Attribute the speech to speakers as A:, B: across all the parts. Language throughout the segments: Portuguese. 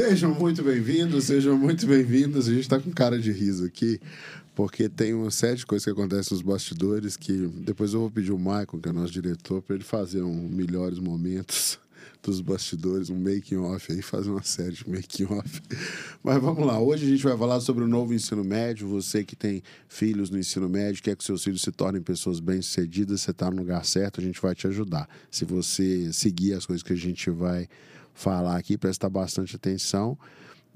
A: Sejam muito bem-vindos, sejam muito bem-vindos. A gente está com cara de riso aqui, porque tem uma série de coisas que acontecem nos bastidores que depois eu vou pedir o Michael, que é nosso diretor, para ele fazer um melhores momentos dos bastidores, um making off aí, fazer uma série de making off. Mas vamos lá, hoje a gente vai falar sobre o novo ensino médio. Você que tem filhos no ensino médio, quer que seus filhos se tornem pessoas bem-sucedidas, você está no lugar certo, a gente vai te ajudar. Se você seguir as coisas que a gente vai falar aqui, prestar bastante atenção.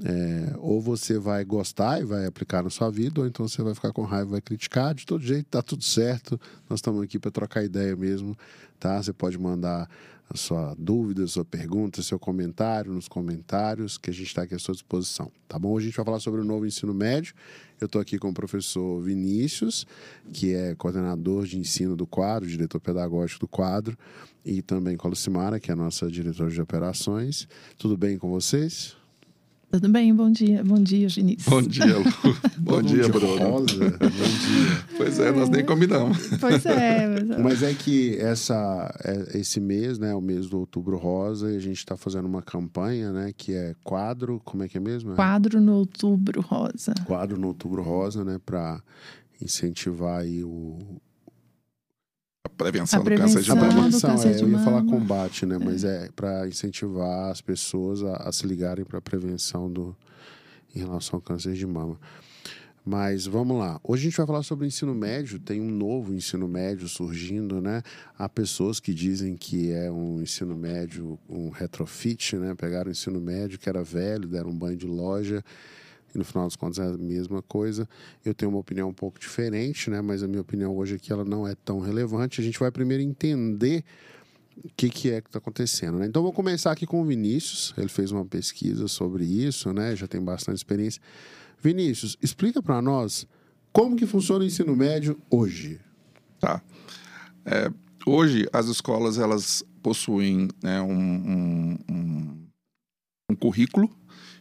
A: É, ou você vai gostar e vai aplicar na sua vida, ou então você vai ficar com raiva e vai criticar. De todo jeito, tá tudo certo. Nós estamos aqui para trocar ideia mesmo, tá? Você pode mandar a sua dúvida, a sua pergunta, seu comentário nos comentários, que a gente está aqui à sua disposição, tá bom? Hoje a gente vai falar sobre o novo ensino médio. Eu estou aqui com o professor Vinícius, que é coordenador de ensino do quadro, diretor pedagógico do quadro, e também com a Lucimara, que é a nossa diretora de operações. Tudo bem com vocês?
B: Tudo bem, bom dia, bom dia, Vinícius.
C: Bom dia, Lu. bom dia, Bruno.
A: Rosa. bom dia.
C: Pois é, nós nem combinamos.
B: Pois é. Mas...
A: Mas é que essa, é, esse mês, né, o mês do Outubro Rosa, e a gente está fazendo uma campanha, né, que é quadro, como é que é mesmo?
B: Quadro no Outubro Rosa.
A: Quadro no Outubro Rosa, né, para incentivar aí o,
C: A prevenção,
B: A
C: do câncer de
B: prevenção.
A: a
C: mama.
A: prevenção,
B: do câncer
A: é,
B: de
A: eu ia falar combate, né? Mas é para incentivar as pessoas a, a se ligarem para a prevenção do, em relação ao câncer de mama. Mas vamos lá. Hoje a gente vai falar sobre o ensino médio. Tem um novo ensino médio surgindo, né? Há pessoas que dizem que é um ensino médio, um retrofit, né? Pegaram o ensino médio que era velho, deram um banho de loja e no final das contas é a mesma coisa. Eu tenho uma opinião um pouco diferente, né? Mas a minha opinião hoje aqui ela não é tão relevante. A gente vai primeiro entender o que, que é que está acontecendo. Né? Então vou começar aqui com o Vinícius. Ele fez uma pesquisa sobre isso, né? Já tem bastante experiência. Vinícius, explica para nós como que funciona o ensino médio hoje.
C: Tá. É, hoje, as escolas, elas possuem né, um, um, um, um currículo,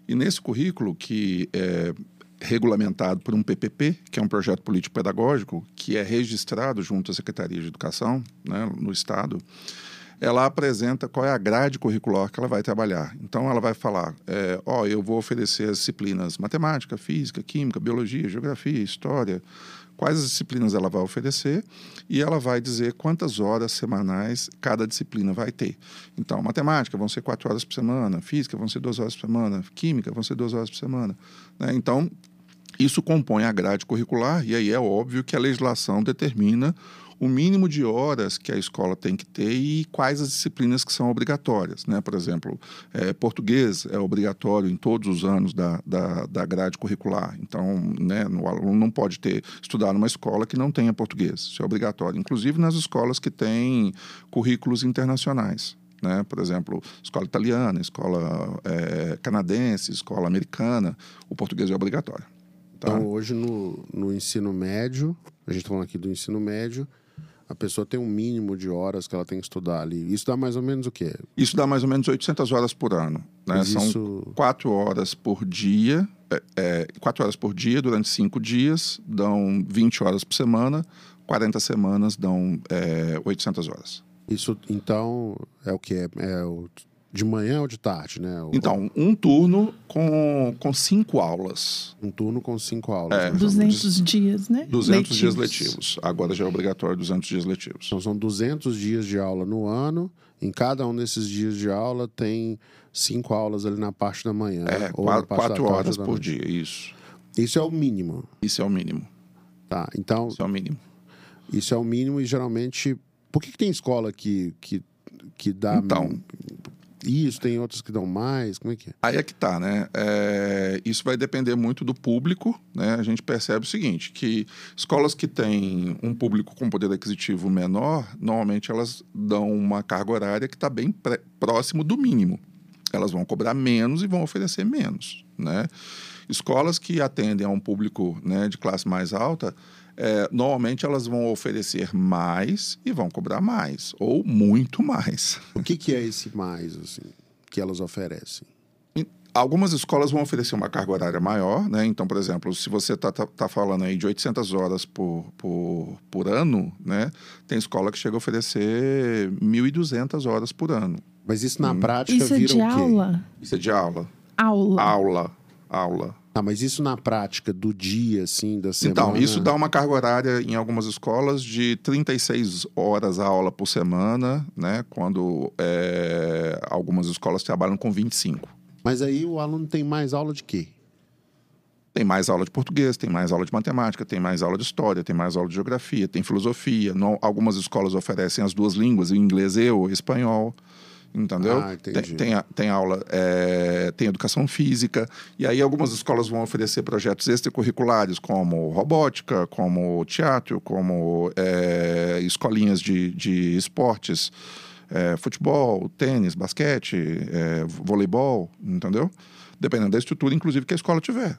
C: e nesse currículo, que é regulamentado por um PPP, que é um projeto político-pedagógico, que é registrado junto à Secretaria de Educação né, no Estado, ela apresenta qual é a grade curricular que ela vai trabalhar. Então, ela vai falar: é, ó, eu vou oferecer as disciplinas matemática, física, química, biologia, geografia, história, quais as disciplinas ela vai oferecer e ela vai dizer quantas horas semanais cada disciplina vai ter. Então, matemática vão ser quatro horas por semana, física vão ser duas horas por semana, química vão ser duas horas por semana. Né? Então, isso compõe a grade curricular e aí é óbvio que a legislação determina o mínimo de horas que a escola tem que ter e quais as disciplinas que são obrigatórias. Né? Por exemplo, é, português é obrigatório em todos os anos da, da, da grade curricular. Então, né, o aluno não pode ter estudar numa escola que não tenha português. Isso é obrigatório. Inclusive nas escolas que têm currículos internacionais. Né? Por exemplo, escola italiana, escola é, canadense, escola americana, o português é obrigatório. Tá?
A: Então, hoje no, no ensino médio, a gente está falando aqui do ensino médio, a pessoa tem um mínimo de horas que ela tem que estudar ali. Isso dá mais ou menos o quê?
C: Isso dá mais ou menos 800 horas por ano. Né? São
A: isso-
C: quatro horas por dia, é, é, quatro horas por dia durante cinco dias, dão 20 horas por semana, 40 semanas dão é, 800 horas.
A: Isso, então, é o quê? É, é o de manhã ou de tarde, né? O-
C: Então, um turno com, com cinco aulas,
A: Um turno com cinco aulas.
C: É.
A: né?
B: 200 dias, né?
C: 200 dias letivos. Agora já é obrigatório 200 dias letivos.
A: Então, são 200 dias de aula no ano. Em cada um desses dias de aula tem cinco aulas ali na parte da manhã.
C: É,
A: ou
C: quatro, quatro horas por dia, isso.
A: Isso é o mínimo.
C: Isso é o mínimo.
A: Tá, então,
C: Isso é o mínimo.
A: isso é o mínimo e geralmente... Por que, que tem escola que, que, que dá...
C: Então.
A: Isso, tem outras que dão mais? Como é que é?
C: Aí é que tá, né? É, isso vai depender muito do público, né? A gente percebe o seguinte, que escolas que têm um público com poder aquisitivo menor, normalmente elas dão uma carga horária que está bem próximo do mínimo. Elas vão cobrar menos e vão oferecer menos, né? Escolas que atendem a um público né, de classe mais alta, é, normalmente elas vão oferecer mais e vão cobrar mais, ou muito mais.
A: O que, que é esse mais, assim, que elas oferecem?
C: Algumas escolas vão oferecer uma carga horária maior, né? Então, por exemplo, se você está tá, tá falando aí de 800 horas por, por, por ano, né? Tem escola que chega a oferecer 1.200 horas por ano.
A: Mas isso na
C: Hum.
A: prática
B: Isso é
A: vira
B: de
A: o quê?
B: aula?
C: Isso é de aula.
B: aula.
C: Aula. Aula.
A: Ah, mas isso na prática do dia, assim, da semana...
C: Então, isso dá uma carga horária em algumas escolas de 36 horas a aula por semana, né? Quando é, algumas escolas trabalham com 25.
A: Mas aí o aluno tem mais aula de quê?
C: Tem mais aula de português, tem mais aula de matemática, tem mais aula de história, tem mais aula de geografia, tem filosofia. Não, algumas escolas oferecem as duas línguas, o inglês e o espanhol. Entendeu?
A: Ah,
C: tem, tem, tem aula, é, tem educação física. E aí algumas escolas vão oferecer projetos extracurriculares, como robótica, como teatro, como é, escolinhas de, de esportes, é, futebol, tênis, basquete, é, voleibol, entendeu? Dependendo da estrutura, inclusive, que a escola tiver.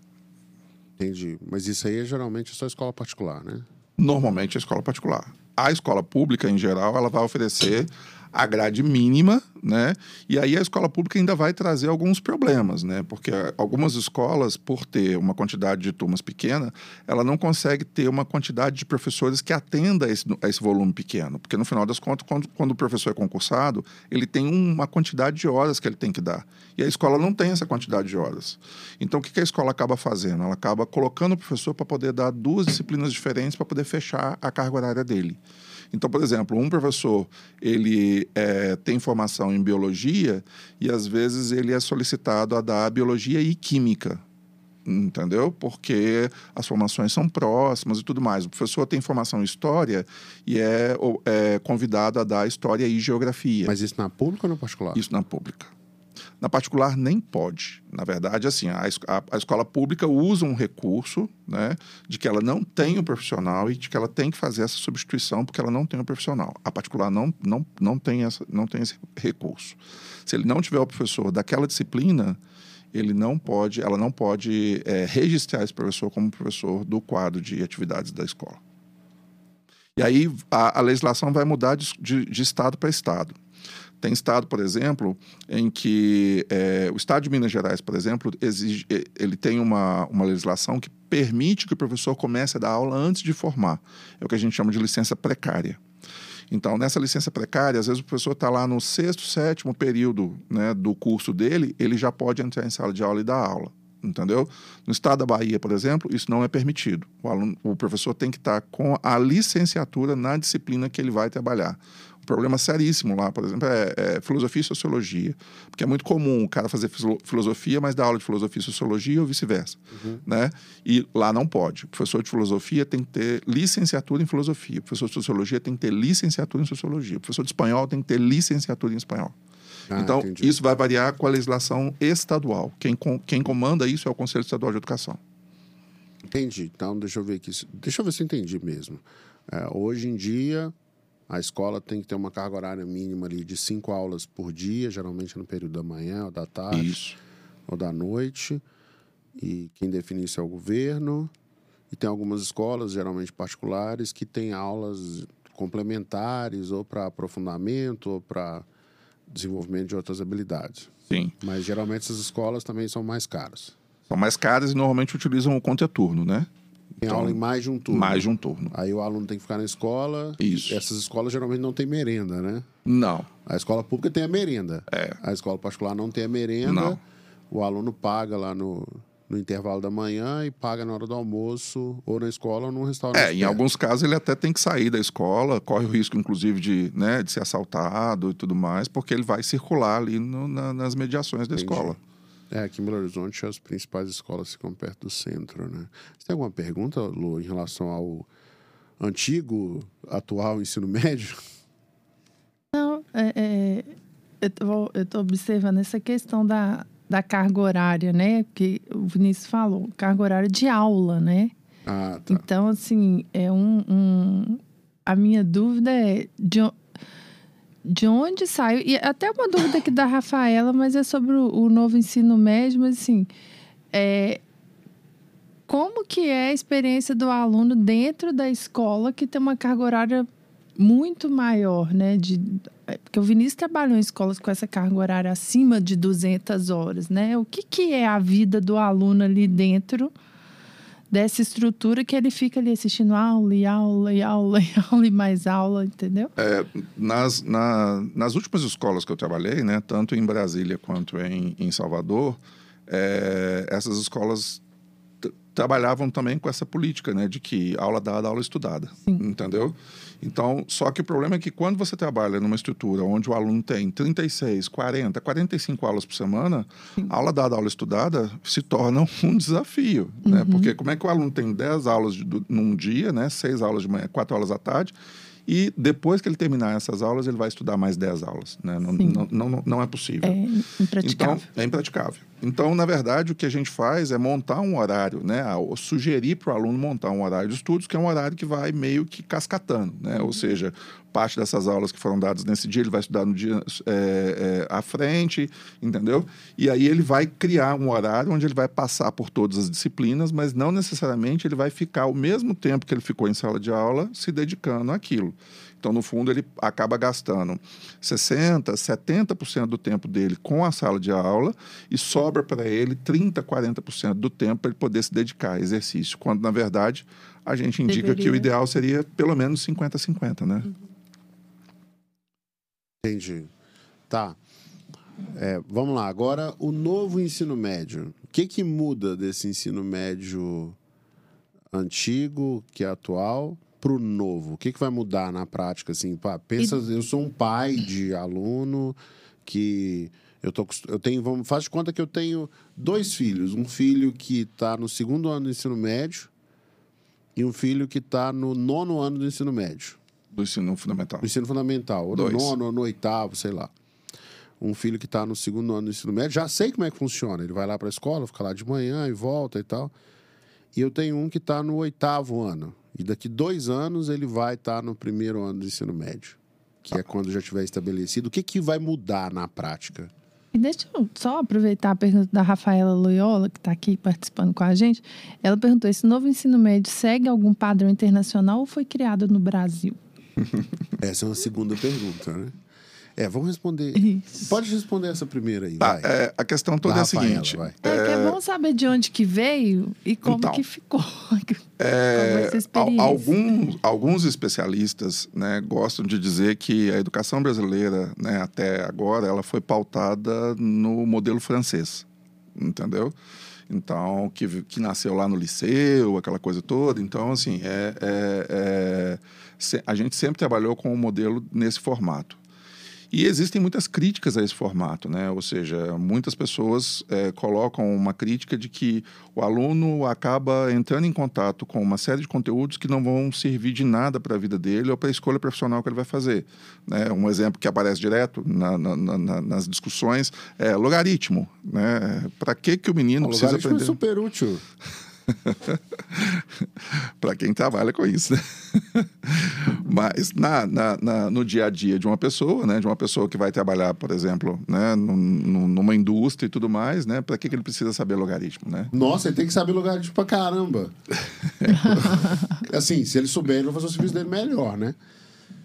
A: Entendi. Mas isso aí é geralmente só escola particular, né?
C: Normalmente a escola particular. A escola pública, em geral, ela vai oferecer a grade mínima, né? E aí a escola pública ainda vai trazer alguns problemas, né? Porque algumas escolas, por ter uma quantidade de turmas pequena, ela não consegue ter uma quantidade de professores que atenda a esse, a esse volume pequeno. Porque no final das contas, quando, quando o professor é concursado, ele tem uma quantidade de horas que ele tem que dar. E a escola não tem essa quantidade de horas. Então, o que que a escola acaba fazendo? Ela acaba colocando o professor para poder dar duas disciplinas diferentes para poder fechar a carga horária dele. Então, por exemplo, um professor ele eh, tem formação em biologia e às vezes ele é solicitado a dar biologia e química, entendeu? Porque as formações são próximas e tudo mais. O professor tem formação em história e é, é convidado a dar história e geografia.
A: Mas isso na pública ou na particular?
C: Isso na pública. Na particular, nem pode. Na verdade, assim, a, a- a escola pública usa um recurso né, de que ela não tem o profissional e de que ela tem que fazer essa substituição porque ela não tem o profissional. A particular não, não, não, tem, essa, não tem esse recurso. Se ele não tiver o professor daquela disciplina, ele não pode, ela não pode eh, registrar esse professor como professor do quadro de atividades da escola. E aí a, a legislação vai mudar de, de- de estado para estado. Tem estado, por exemplo, em que eh, o estado de Minas Gerais, por exemplo, exige, ele tem uma, uma legislação que permite que o professor comece a dar aula antes de formar. É o que a gente chama de licença precária. Então, nessa licença precária, às vezes o professor está lá no sexto, sétimo período né, do curso dele, ele já pode entrar em sala de aula e dar aula. Entendeu? No estado da Bahia, por exemplo, isso não é permitido. O, aluno, o professor tem que estar com a licenciatura na disciplina que ele vai trabalhar. Problema seríssimo lá, por exemplo, é, é filosofia e sociologia. Porque é muito comum o cara fazer filo- filosofia, mas dar aula de filosofia e sociologia ou vice-versa. Né? E lá não pode. O professor de filosofia tem que ter licenciatura em filosofia. O professor de sociologia tem que ter licenciatura em sociologia. O professor de espanhol tem que ter licenciatura em espanhol.
A: Ah,
C: então,
A: entendi.
C: isso vai variar com a legislação estadual. Quem, com- quem comanda isso é o Conselho Estadual de Educação.
A: Entendi. Então, deixa eu ver aqui. Deixa eu ver se eu entendi mesmo. É, hoje em dia, a escola tem que ter uma carga horária mínima ali de cinco aulas por dia, geralmente no período da manhã ou da tarde
C: Isso.
A: ou da noite. E quem define isso é o governo. E tem algumas escolas, geralmente particulares, que têm aulas complementares ou para aprofundamento ou para desenvolvimento de outras habilidades.
C: Sim.
A: Mas geralmente essas escolas também são mais caras.
C: São mais caras e normalmente utilizam o contraturno, né?
A: Tem
C: Então,
A: aula em mais de um turno.
C: Mais de um turno.
A: Aí o aluno tem que ficar na escola.
C: Isso.
A: Essas escolas geralmente não têm merenda, né?
C: Não.
A: A escola pública tem a merenda.
C: É.
A: A escola particular não tem a merenda.
C: Não.
A: O aluno paga lá no, no intervalo da manhã e paga na hora do almoço, ou na escola ou num restaurante.
C: É, em alguns casos ele até tem que sair da escola, corre o risco, inclusive, de, né, de ser assaltado e tudo mais, porque ele vai circular ali no- na- nas mediações da
A: Entendi.
C: escola.
A: É, aqui em Belo Horizonte as principais escolas ficam perto do centro, né? Você tem alguma pergunta, Lu, em relação ao antigo, atual ensino médio?
B: Não, é, é, eu estou observando essa questão da, da carga horária, né? Que o Vinícius falou, carga horária de aula, né?
A: Ah, tá.
B: Então, assim, é um, um- A minha dúvida é de, de onde saiu. E até uma dúvida aqui da Rafaela, mas é sobre o, o novo ensino médio, mas assim. É, como que é a experiência do aluno dentro da escola que tem uma carga horária muito maior, né? De, é, porque o Vinícius trabalhou em escolas com essa carga horária acima de 200 horas, né? O que, que é a vida do aluno ali dentro dessa estrutura que ele fica ali assistindo aula e aula e aula e aula e mais aula, entendeu?
C: Nas, na- nas últimas escolas que eu trabalhei, né, tanto em Brasília quanto em, em Salvador, é, essas escolas trabalhavam também com essa política, né, de que aula dada, aula estudada, Sim. entendeu? Então, só que o problema é que quando você trabalha numa estrutura onde o aluno tem 36, 40, 45 aulas por semana, Sim. aula dada, aula estudada se torna um desafio, né? uhum. né? Porque como é que o aluno tem 10 aulas de, num dia, né, 6 aulas de manhã, 4 aulas à tarde, e depois que ele terminar essas aulas, ele vai estudar mais 10 aulas. Né? Não, não, não, não, é possível.
B: É impraticável.
C: Então, é impraticável. Então, na verdade, o que a gente faz é montar um horário, né? sugerir para o aluno montar um horário de estudos, que é um horário que vai meio que cascatando. Né? Ou seja, parte dessas aulas que foram dadas nesse dia, ele vai estudar no dia é, é, à frente, entendeu? E aí ele vai criar um horário onde ele vai passar por todas as disciplinas, mas não necessariamente ele vai ficar o mesmo tempo que ele ficou em sala de aula se dedicando àquilo. Então, no fundo, ele acaba gastando 60%, 70% do tempo dele com a sala de aula e sobra para ele 30%, 40% do tempo para ele poder se dedicar a exercício, quando, na verdade, a gente indica Deveria. que o ideal seria pelo menos 50-50, né? Uhum.
A: Entendi. Tá. É, vamos lá, agora o novo ensino médio. O que, que muda desse ensino médio antigo, que é atual, para o novo? O que, que vai mudar na prática? Assim, pá, pensa, e... eu sou um pai de aluno que eu, tô, eu tenho, vamos, faz de conta que eu tenho dois filhos. Um filho que está no segundo ano do ensino médio e um filho que está no nono ano do ensino médio.
C: Do ensino fundamental.
A: Do ensino fundamental. Ou no
C: Dois.
A: nono, ou no oitavo, sei lá. Um filho que está no segundo ano do ensino médio, já sei como é que funciona. Ele vai lá para a escola, fica lá de manhã e volta e tal. E eu tenho um que está no oitavo ano. E daqui dois anos ele vai estar tá no primeiro ano do ensino médio, que é quando já tiver estabelecido. O que, que vai mudar na prática?
B: E deixa eu só aproveitar a pergunta da Rafaela Loyola, que está aqui participando com a gente. Ela perguntou: esse novo ensino médio segue algum padrão internacional ou foi criado no Brasil?
A: Essa é uma segunda pergunta, né? É, vamos responder. Isso. Pode responder essa primeira aí.
C: Tá, é, a questão toda da é a seguinte.
B: Vai. É, é, que é bom saber de onde que veio e como então, que ficou.
C: É, alguns, alguns especialistas né, gostam de dizer que a educação brasileira, né, até agora, ela foi pautada no modelo francês. Entendeu? Então, que, que nasceu lá no liceu, aquela coisa toda. Então, assim, é, é, é a gente sempre trabalhou com o um modelo nesse formato. E existem muitas críticas a esse formato, né? Ou seja, muitas pessoas é, colocam uma crítica de que o aluno acaba entrando em contato com uma série de conteúdos que não vão servir de nada para a vida dele ou para a escolha profissional que ele vai fazer. Né? Um exemplo que aparece direto na, na, na, nas discussões é logaritmo. Né? Para que, que o menino o precisa
A: aprender?
C: Logaritmo
A: é super útil.
C: para quem trabalha com isso, né? Mas na, na, na, no dia a dia de uma pessoa, né? De uma pessoa que vai trabalhar, por exemplo, né? numa indústria e tudo mais, né? Para que, que ele precisa saber logaritmo, né?
A: Nossa, ele tem que saber logaritmo para caramba. assim, se ele souber, ele vai fazer o serviço dele melhor, né?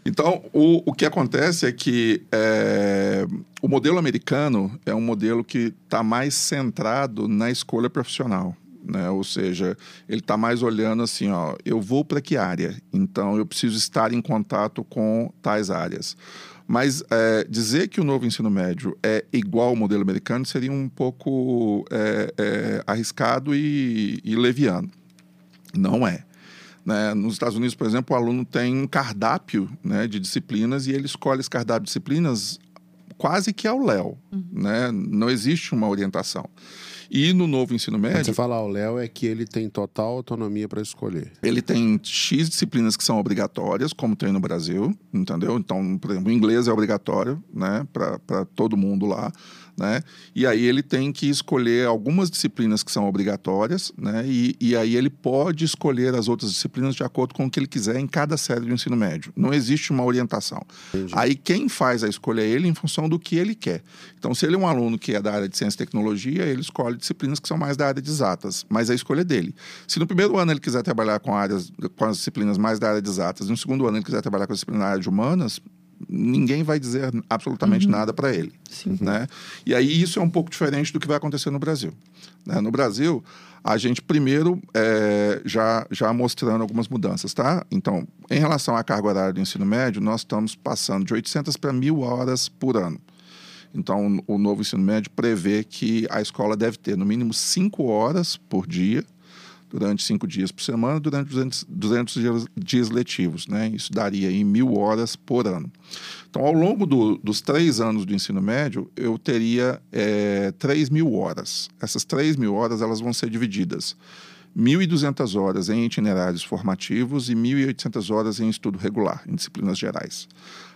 C: Então, o, o que acontece é que é, o modelo americano é um modelo que está mais centrado na escolha profissional né? Ou seja, ele está mais olhando assim, ó, eu vou para que área? Então eu preciso estar em contato com tais áreas. Mas é, dizer que o novo ensino médio é igual ao modelo americano seria um pouco é, é, arriscado e, e leviano. Não é. Né? Nos Estados Unidos, por exemplo, o aluno tem um cardápio né, de disciplinas e ele escolhe esse cardápio de disciplinas quase que ao léu. Uhum. Né? Não existe uma orientação. E no novo ensino médio. Quando
A: você fala ao Léo, é que ele tem total autonomia para escolher.
C: Ele tem X disciplinas que são obrigatórias, como tem no Brasil, entendeu? Então, por exemplo, o inglês é obrigatório, né, para todo mundo lá né? E aí ele tem que escolher algumas disciplinas que são obrigatórias, né? E, e aí ele pode escolher as outras disciplinas de acordo com o que ele quiser em cada série do ensino médio. Não existe uma orientação. Entendi. Aí quem faz a escolha é ele em função do que ele quer. Então, se ele é um aluno que é da área de ciência e tecnologia, ele escolhe disciplinas que são mais da área de exatas, mas a escolha é dele. Se no primeiro ano ele quiser trabalhar com áreas com as disciplinas mais da área de exatas, no segundo ano ele quiser trabalhar com a disciplina da área de humanas, ninguém vai dizer absolutamente uhum. nada para ele. Sim. Né? E aí isso é um pouco diferente do que vai acontecer no Brasil. Né? No Brasil, a gente primeiro é, já, já mostrando algumas mudanças, tá? Então, em relação à carga horária do ensino médio, nós estamos passando de 800 para 1.000 horas por ano. Então, o novo ensino médio prevê que a escola deve ter no mínimo cinco horas por dia, durante cinco dias por semana, durante 200, 200 dias, dias, letivos. Né? Isso daria em mil horas por ano. Então, ao longo do, dos três anos do ensino médio, eu teria é, 3 mil horas. Essas 3 mil horas elas vão ser divididas 1.200 horas em itinerários formativos e 1.800 horas em estudo regular, em disciplinas gerais.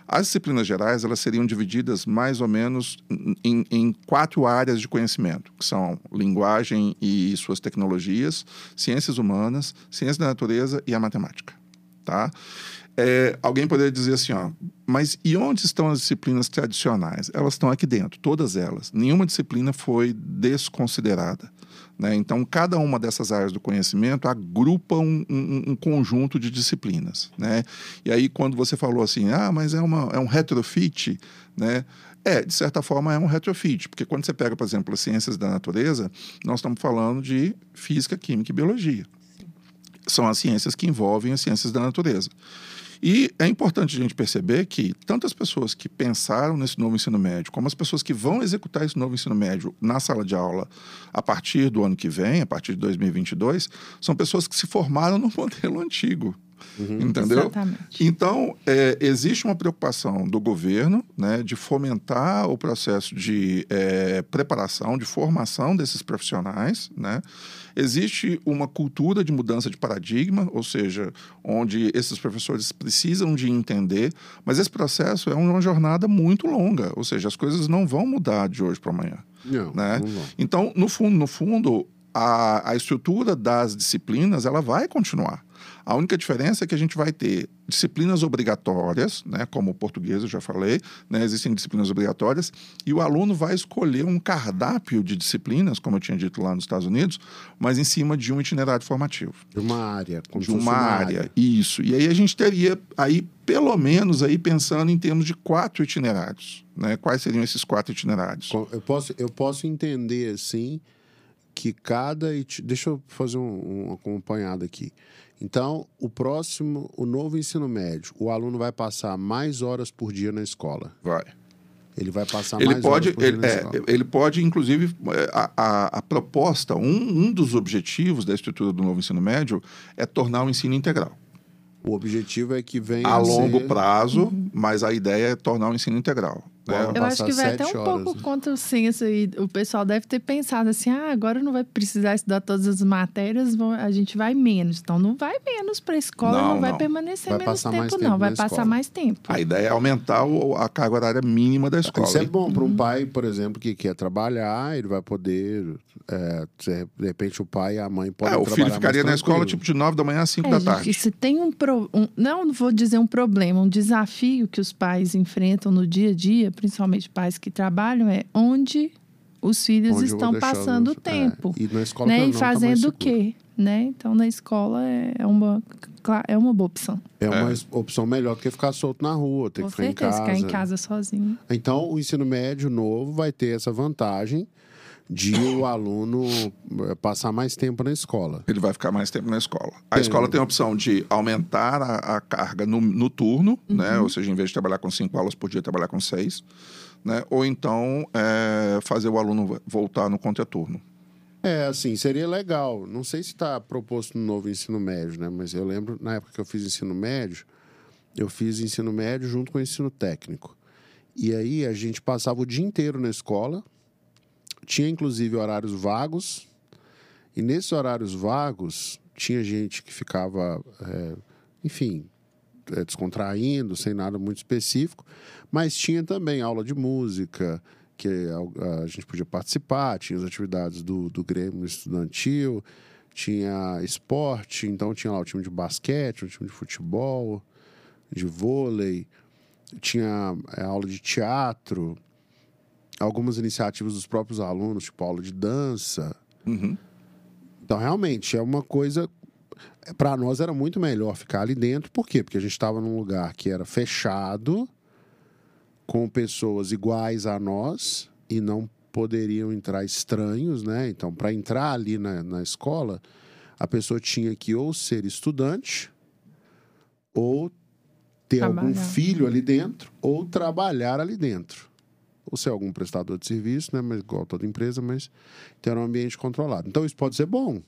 C: As disciplinas gerais elas seriam divididas mais ou menos em, em, quatro áreas de conhecimento, que são linguagem e suas tecnologias, ciências humanas, ciência da natureza e a matemática. Tá? É, alguém poderia dizer assim, ó, mas e onde estão as disciplinas tradicionais? Elas estão aqui dentro, todas elas. Nenhuma disciplina foi desconsiderada. Né? Então, cada uma dessas áreas do conhecimento agrupa um, um, um, conjunto de disciplinas. Né? E aí, quando você falou assim, ah, mas é, uma, é um retrofit, né? É, de certa forma é um retrofit, porque quando você pega, por exemplo, as ciências da natureza, nós estamos falando de física, química e biologia. São as ciências que envolvem as ciências da natureza. E é importante a gente perceber que tanto as pessoas que pensaram nesse novo ensino médio, como as pessoas que vão executar esse novo ensino médio na sala de aula a partir do ano que vem, a partir de 2022, são pessoas que se formaram no modelo antigo. Uhum. Entendeu?
B: Exatamente.
C: Então, é, existe uma preocupação do governo né, de fomentar o processo de é, preparação, de formação desses profissionais. Né? Existe uma cultura de mudança de paradigma, ou seja, onde esses professores precisam de entender, mas esse processo é uma jornada muito longa, ou seja, as coisas não vão mudar de hoje para amanhã.
A: Não,
C: né?
A: não
C: Então, no fundo, no fundo, a, a estrutura das disciplinas ela vai continuar. A única diferença é que a gente vai ter disciplinas obrigatórias, né, como o português, eu já falei, né, existem disciplinas obrigatórias, e o aluno vai escolher um cardápio de disciplinas, como eu tinha dito lá nos Estados Unidos, mas em cima de um itinerário formativo.
A: De uma área.
C: de uma, uma área, área, isso. E aí a gente teria aí, pelo menos, aí pensando em termos de quatro itinerários. Né? Quais seriam esses quatro itinerários?
A: Eu posso, eu posso entender, assim, que cada... Deixa eu fazer um, um acompanhado aqui. Então, o próximo, o novo ensino médio, o aluno vai passar mais horas por dia na escola.
C: Vai.
A: Ele vai passar
C: ele
A: mais
C: pode,
A: horas por
C: ele,
A: dia na
C: é,
A: escola.
C: Ele pode, inclusive, é, a, a, a proposta, um, um dos objetivos da estrutura do novo ensino médio é tornar o ensino integral.
A: O objetivo é que venha
C: a,
A: a
C: longo
A: ser...
C: prazo, mas a ideia é tornar o ensino integral. Né?
B: Eu acho que vai até um
A: horas,
B: pouco
A: né?
B: contra o senso e o pessoal deve ter pensado assim: ah, agora não vai precisar estudar todas as matérias, a gente vai menos. Então não vai menos para a escola, não, não, vai
C: não.
B: permanecer
A: Vai
B: menos tempo,
A: mais
B: não.
A: tempo
B: vai passar
A: escola.
B: mais tempo.
C: A ideia é aumentar o- a carga horária mínima da escola.
A: Isso é bom para um pai, por exemplo, que quer trabalhar, ele vai poder. é, de repente, o pai e a mãe podem
C: É, o filho ficaria na escola tipo de 9 da manhã às 5
B: É,
C: da
B: gente,
C: tarde.
B: se tem um, pro, um. Não vou dizer um problema, um desafio que os pais enfrentam no dia a dia, principalmente pais que trabalham, é onde os filhos
A: Onde
B: estão passando o tempo.
A: É, e na escola
B: né? E
A: não, tá
B: fazendo o
A: seguro.
B: quê? Né? Então, na escola é é uma, é uma boa opção.
A: É uma
C: É.
A: opção melhor do que ficar solto na rua, ter
B: Com
A: que ficar em
B: certeza,
A: casa.
B: ficar em casa sozinho.
A: Então, o ensino médio novo vai ter essa vantagem de o aluno eh, passar mais tempo na escola.
C: Ele vai ficar mais tempo na escola. A
A: Tem.
C: escola tem a opção de aumentar a, a carga no, no turno, né?
B: Uhum.
C: Ou seja, em vez de trabalhar com cinco aulas por dia, trabalhar com seis. Né? Ou então é, fazer o aluno voltar no contraturno.
A: É, assim, seria legal. Não sei se está proposto no novo ensino médio, né? Mas eu lembro, na época que eu fiz ensino médio, eu fiz ensino médio junto com o ensino técnico. E aí a gente passava o dia inteiro na escola, tinha inclusive horários vagos, e nesses horários vagos tinha gente que ficava, é, enfim, é, descontraindo, sem nada muito específico, mas tinha também aula de música, que a, a gente podia participar, tinha as atividades do, do Grêmio Estudantil, tinha esporte, então tinha lá o time de basquete, o time de futebol, de vôlei, tinha é, aula de teatro, algumas iniciativas dos próprios alunos, tipo aula de dança.
C: Uhum.
A: Então, realmente, é uma coisa. Para nós era muito melhor ficar ali dentro, por quê? Porque a gente estava num lugar que era fechado, com pessoas iguais a nós, e não poderiam entrar estranhos, né? Então, para entrar ali na, na escola, a pessoa tinha que ou ser estudante, ou ter algum
B: Trabalhar.
A: filho ali dentro, ou trabalhar ali dentro. Ou ser algum prestador de serviço, né? Mas igual toda empresa, mas ter um ambiente controlado. Então isso pode ser bom.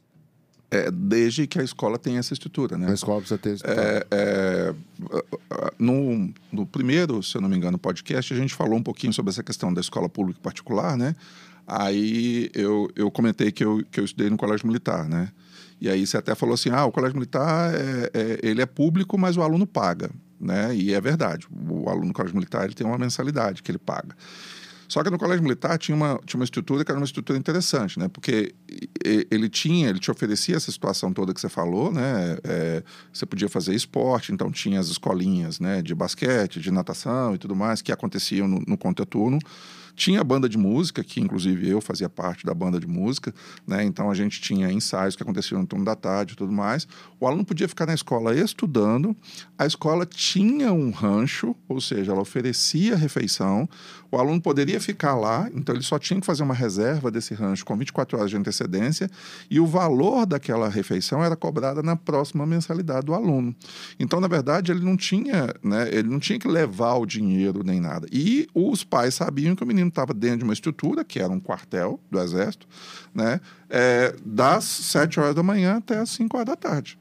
C: É, desde que a escola tenha essa estrutura, né?
A: A escola precisa ter.
C: É, é, no, no primeiro, se eu não me engano, podcast, a gente falou um pouquinho sobre essa questão da escola pública e particular, né? Aí eu, eu comentei que eu, que eu estudei no colégio militar, né? E aí você até falou assim, ah, o colégio militar, é, é, ele é público, mas o aluno paga, né? E é verdade, o aluno do colégio militar ele tem uma mensalidade que ele paga. Só que no colégio militar tinha uma, tinha uma estrutura que era uma estrutura interessante, né? Porque ele tinha, ele te oferecia essa situação toda que você falou, né? É, você podia fazer esporte, então tinha as escolinhas, né? De basquete, de natação e tudo mais que aconteciam no, no contraturno. Tinha banda de música, que inclusive eu fazia parte da banda de música, né? Então a gente tinha ensaios que aconteciam no turno da tarde e tudo mais. O aluno podia ficar na escola estudando, a escola tinha um rancho, ou seja, ela oferecia refeição, o aluno poderia ficar lá, então ele só tinha que fazer uma reserva desse rancho com 24 horas de antecedência e o valor daquela refeição era cobrada na próxima mensalidade do aluno. Então, na verdade, ele não tinha, né, ele não tinha que levar o dinheiro nem nada. E os pais sabiam que o menino estava dentro de uma estrutura, que era um quartel do Exército, né? É, das 7 horas da manhã até as 5 horas da tarde.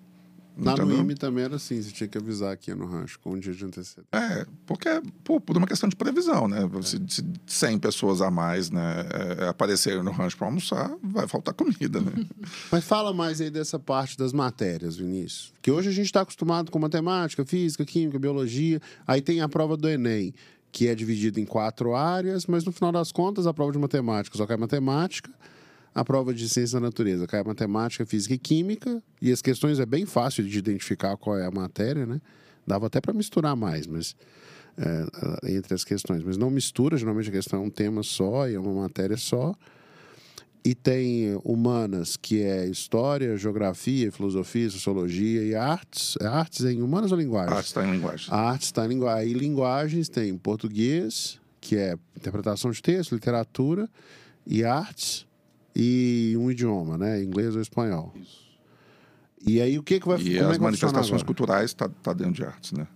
A: Lá no IME também era assim, você tinha que avisar aqui no rancho com um dia de antecedência.
C: É, porque pô, por uma questão de previsão, né? Se, se 100 pessoas a mais né, é, aparecerem no rancho para almoçar, vai faltar comida, né?
A: Mas fala mais aí dessa parte das matérias, Vinícius. Que hoje a gente está acostumado com matemática, física, química, biologia. Aí tem a prova do Enem que é dividido em quatro áreas, mas no final das contas a prova de matemática só cai matemática, a prova de ciência da natureza cai matemática, física e química, e as questões é bem fácil de identificar qual é a matéria, né? Dava até para misturar mais, mas é, entre as questões, mas não mistura, geralmente a questão é um tema só e é uma matéria só. E tem humanas, que é história, geografia, filosofia, sociologia e artes. É artes em humanas ou linguagens?
C: Artes está em linguagens.
A: Artes está em linguagem. E linguagens tem português, que é interpretação de texto, literatura, e artes, e um idioma, né? Inglês ou espanhol. Isso. E aí o que, que vai
C: E as é manifestações culturais está tá dentro de artes, né?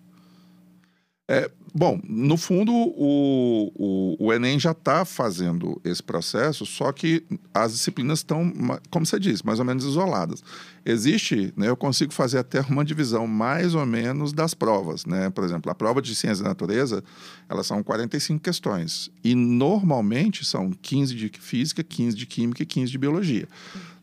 C: É, bom, no fundo, o, o, o Enem já está fazendo esse processo, só que as disciplinas estão, como você disse, mais ou menos isoladas. Existe, né, eu consigo fazer até uma divisão mais ou menos das provas. Né? Por exemplo, a prova de ciência da natureza, elas são 45 questões. E normalmente são 15 de física, 15 de química e 15 de biologia.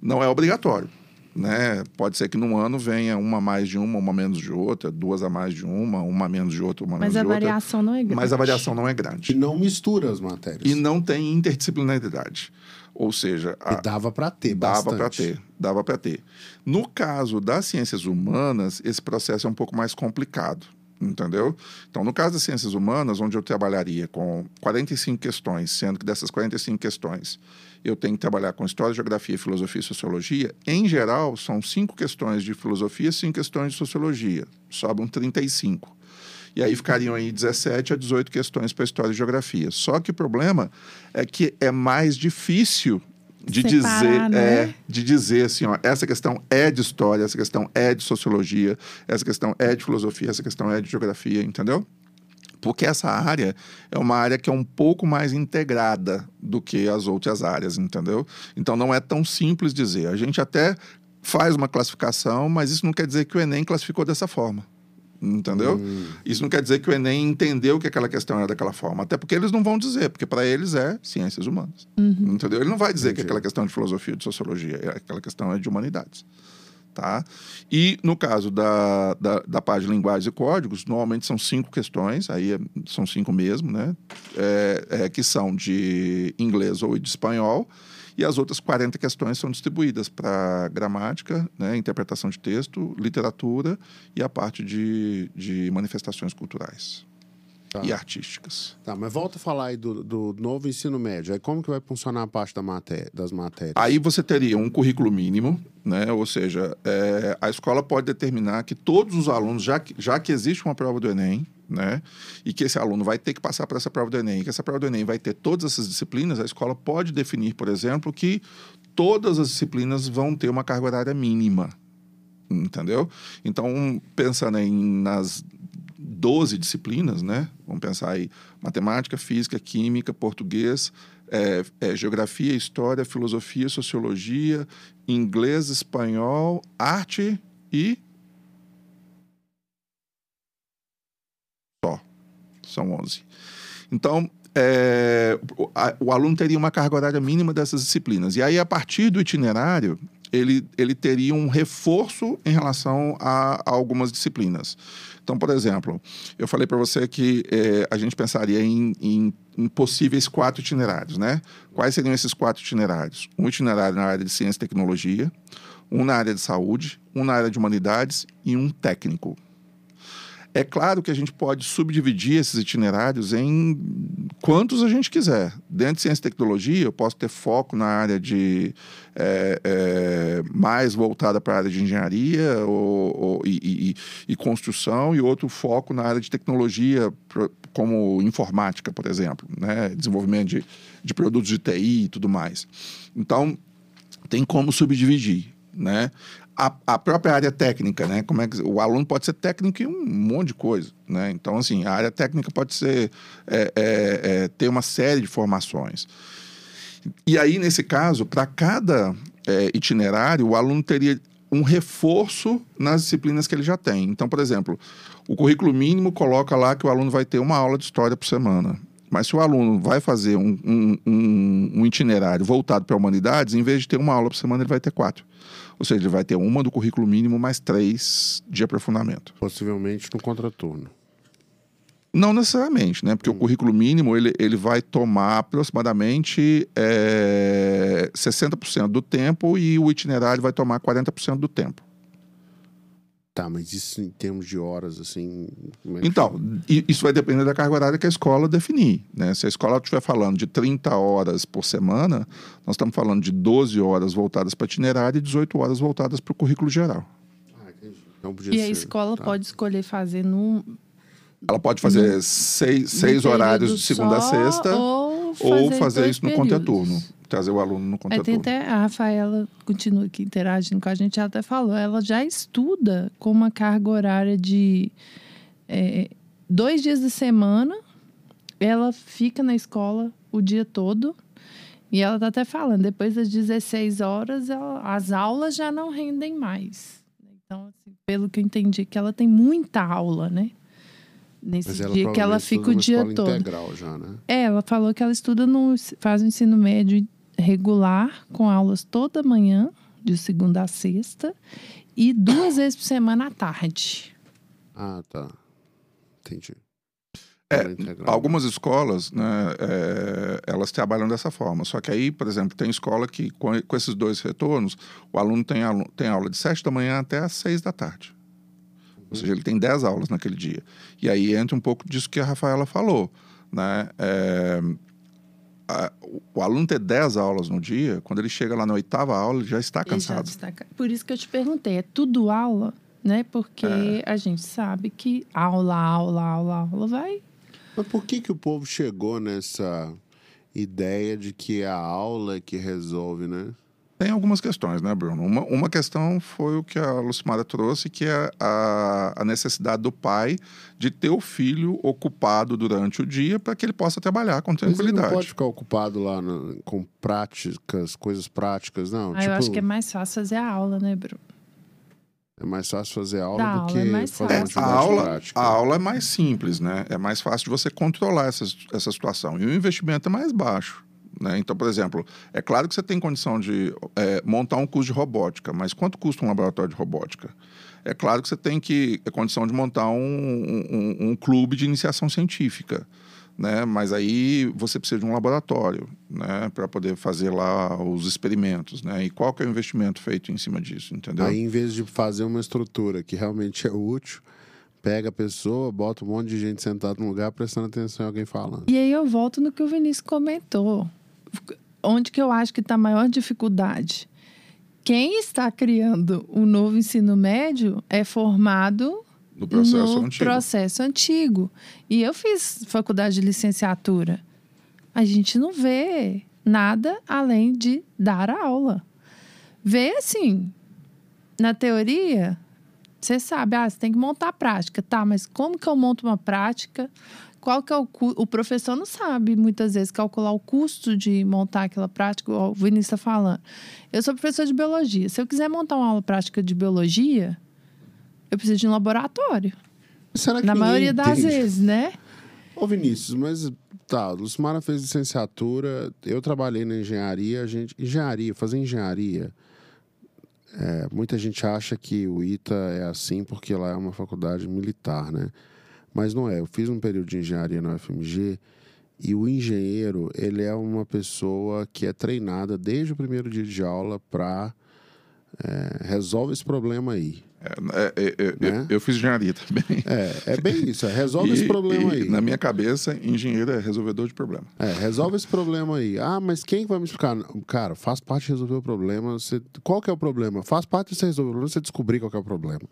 C: Não é obrigatório né? Pode ser que num ano venha uma mais de uma, uma menos de outra, duas a mais de uma, uma menos de outra, uma
B: Mas
C: menos de outra.
B: Mas a variação não é grande.
C: Mas a variação não é grande.
A: E não mistura as matérias.
C: E não tem interdisciplinaridade. Ou seja,
A: a... e dava para ter
C: dava
A: para
C: ter, dava para ter. No caso das ciências humanas, esse processo é um pouco mais complicado, entendeu? Então, no caso das ciências humanas, onde eu trabalharia com 45 questões, sendo que dessas 45 questões eu tenho que trabalhar com história, geografia, filosofia e sociologia. Em geral, são cinco questões de filosofia, cinco questões de sociologia. Sobram 35. E aí ficariam aí 17 a 18 questões para história e geografia. Só que o problema é que é mais difícil de Separar, dizer, né? é, de dizer assim, ó, essa questão é de história, essa questão é de sociologia, essa questão é de filosofia, essa questão é de geografia, entendeu? Porque essa área é uma área que é um pouco mais integrada do que as outras áreas, entendeu? Então não é tão simples dizer. A gente até faz uma classificação, mas isso não quer dizer que o Enem classificou dessa forma. Entendeu? Hum. Isso não quer dizer que o Enem entendeu que aquela questão era daquela forma. Até porque eles não vão dizer, porque para eles é ciências humanas. Uhum. Entendeu? Ele não vai dizer Entendi. que aquela questão é de filosofia, de sociologia, é aquela questão é de humanidades. Tá? E no caso da, da, da de linguagens e códigos, normalmente são cinco questões, aí é, são cinco mesmo, né? É, é, que são de inglês ou de espanhol, e as outras 40 questões são distribuídas para gramática, né, interpretação de texto, literatura e a parte de, de manifestações culturais. Tá. e artísticas.
A: Tá, mas volta a falar aí do, do novo ensino médio. Aí como que vai funcionar a parte da matéria, das matérias?
C: Aí você teria um currículo mínimo, né? Ou seja, é, a escola pode determinar que todos os alunos, já que, já que existe uma prova do Enem, né? E que esse aluno vai ter que passar por essa prova do Enem, e que essa prova do Enem vai ter todas essas disciplinas, a escola pode definir, por exemplo, que todas as disciplinas vão ter uma carga horária mínima. Entendeu? Então, pensando em nas 12 disciplinas, né? Vamos pensar aí: matemática, física, química, português, é, é, geografia, história, filosofia, sociologia, inglês, espanhol, arte e. Só. São 11. Então, é, o, a, o aluno teria uma carga horária mínima dessas disciplinas. E aí, a partir do itinerário, ele, ele teria um reforço em relação a, a algumas disciplinas. Então, por exemplo, eu falei para você que é, a gente pensaria em, em, em, possíveis quatro itinerários, né? Quais seriam esses quatro itinerários? Um itinerário na área de ciência e tecnologia, um na área de saúde, um na área de humanidades e um técnico. É claro que a gente pode subdividir esses itinerários em quantos a gente quiser. Dentro de ciência e tecnologia, eu posso ter foco na área de é, é, mais voltada para a área de engenharia ou, ou e, e, e, construção, e outro foco na área de tecnologia, como informática, por exemplo, né? desenvolvimento de, de produtos de TI e tudo mais. Então, tem como subdividir. Né? A, a, própria área técnica, né? Como é que o aluno pode ser técnico em um monte de coisa, né? Então, assim, a área técnica pode ser é, é, é, ter uma série de formações. E aí, nesse caso, para cada é, itinerário, o aluno teria um reforço nas disciplinas que ele já tem. Então, por exemplo, o currículo mínimo coloca lá que o aluno vai ter uma aula de história por semana. Mas se o aluno vai fazer um, um, um, um itinerário voltado para humanidades, em vez de ter uma aula por semana, ele vai ter quatro. Ou seja, ele vai ter uma do currículo mínimo mais três de aprofundamento.
A: Possivelmente no contraturno.
C: Não necessariamente, né? Porque hum. o currículo mínimo ele, ele vai tomar aproximadamente é, 60% do tempo e o itinerário vai tomar 40% do tempo.
A: Tá, mas isso em termos de horas, assim.
C: É então, isso vai depender da carga horária que a escola definir. Né? Se a escola estiver falando de 30 horas por semana, nós estamos falando de 12 horas voltadas para itinerário e 18 horas voltadas para o currículo geral.
B: Ah, podia e ser. a escola tá. pode escolher fazer num.
C: Ela pode fazer no, seis, seis horários de segunda a sexta ou fazer, ou fazer isso no contraturno trazer o aluno no contraturno.
B: tem até a Rafaela continua aqui interagindo com a gente, ela até falou, ela já estuda com uma carga horária de é, dois dias de semana, ela fica na escola o dia todo. E ela tá até falando, depois das 16 horas, ela, as aulas já não rendem mais. Então, assim, pelo que eu entendi, que ela tem muita aula, né? nesse dia que ela fica o dia todo.
A: Já, né?
B: É, ela falou que ela estuda no faz o ensino médio regular, com aulas toda manhã, de segunda a sexta, e duas vezes por semana à tarde.
A: Ah, tá. Entendi.
C: É, algumas escolas, né, é, elas trabalham dessa forma. Só que aí, por exemplo, tem escola que, com, com esses dois retornos, o aluno tem, aluno tem aula de sete da manhã até às seis da tarde. Uhum. Ou seja, ele tem dez aulas naquele dia. E aí entra um pouco disso que a Rafaela falou. Né? É, a, o aluno ter 10 aulas no dia, quando ele chega lá na oitava aula, ele já está cansado. Já está,
B: por isso que eu te perguntei, é tudo aula, né? Porque é. a gente sabe que aula, aula, aula, aula vai.
A: Mas por que, que o povo chegou nessa ideia de que é a aula que resolve, né?
C: Tem algumas questões, né, Bruno? Uma, uma questão foi o que a Lucimara trouxe, que é a, a necessidade do pai de ter o filho ocupado durante o dia para que ele possa trabalhar com tranquilidade. Mas ele
A: não pode ficar ocupado lá no, com práticas, coisas práticas, não?
B: Ah, tipo... Eu acho que é mais fácil fazer a aula, né, Bruno?
A: É mais fácil fazer aula da do aula que
B: é
A: fazer
C: uma a aula, prática. A aula é mais simples, né? É mais fácil de você controlar essa, essa situação. E o investimento é mais baixo. Né? Então, por exemplo, é claro que você tem condição de é, montar um curso de robótica, mas quanto custa um laboratório de robótica? É claro que você tem que é condição de montar um, um, um clube de iniciação científica. Né? Mas aí você precisa de um laboratório, né? Para poder fazer lá os experimentos, né? E qual que é o investimento feito em cima disso, entendeu?
A: Aí, em vez de fazer uma estrutura que realmente é útil, pega a pessoa, bota um monte de gente sentada num lugar prestando atenção em alguém falando.
B: E aí eu volto no que o Vinícius comentou onde que eu acho que está a maior dificuldade? Quem está criando o novo ensino médio é formado
C: no processo
B: no
C: antigo.
B: processo antigo. E eu fiz faculdade de licenciatura. A gente não vê nada além de dar aula. Vê assim, na teoria, você sabe, ah, você tem que montar a prática, tá? Mas como que eu monto uma prática? Qual que é o cu... O professor não sabe, muitas vezes, calcular o custo de montar aquela prática, o Vinícius está falando. Eu sou professor de biologia. Se eu quiser montar uma aula prática de biologia, eu preciso de um laboratório.
A: Será que
B: Na maioria das
A: entende?
B: vezes, né?
A: Ô Vinícius, mas tá, Lucimara fez licenciatura, eu trabalhei na engenharia, a gente. Engenharia, fazer engenharia. é, muita gente acha que o ITA é assim porque lá é uma faculdade militar, né? Mas não é. Eu fiz um período de engenharia na UFMG e o engenheiro, ele é uma pessoa que é treinada desde o primeiro dia de aula para resolve esse problema aí.
C: É, é, é, eu-
A: Né?
C: eu, fiz engenharia também.
A: É, é bem isso, é, resolve
C: E-
A: esse problema
C: e,
A: aí.
C: Na minha cabeça, engenheiro é resolvedor de problema.
A: É, resolve esse problema aí. Ah, mas quem vai me explicar? Cara, faz parte de resolver o problema. Você... Qual que é o problema? Faz parte de você resolver o problema, você descobrir qual que é o problema.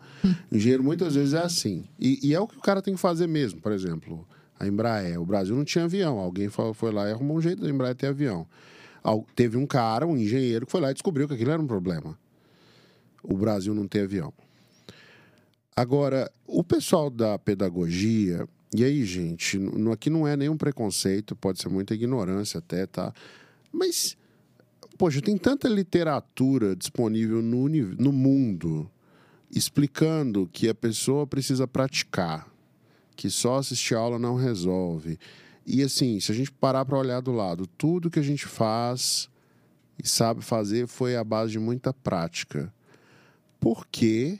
A: Engenheiro muitas vezes é assim. E, e é o que o cara tem que fazer mesmo. Por exemplo, a Embraer. O Brasil não tinha avião. Alguém foi, lá e arrumou um jeito da Embraer ter avião. Teve um cara, um engenheiro, que foi lá e descobriu que aquilo era um problema. O Brasil não ter avião. Agora, o pessoal da pedagogia, e aí, gente, n- aqui não é nenhum preconceito, pode ser muita ignorância até, tá? Mas, poxa, tem tanta literatura disponível no, no mundo explicando que a pessoa precisa praticar, que só assistir aula não resolve. E assim, se a gente parar para olhar do lado, tudo que a gente faz e sabe fazer foi à base de muita prática. Por quê?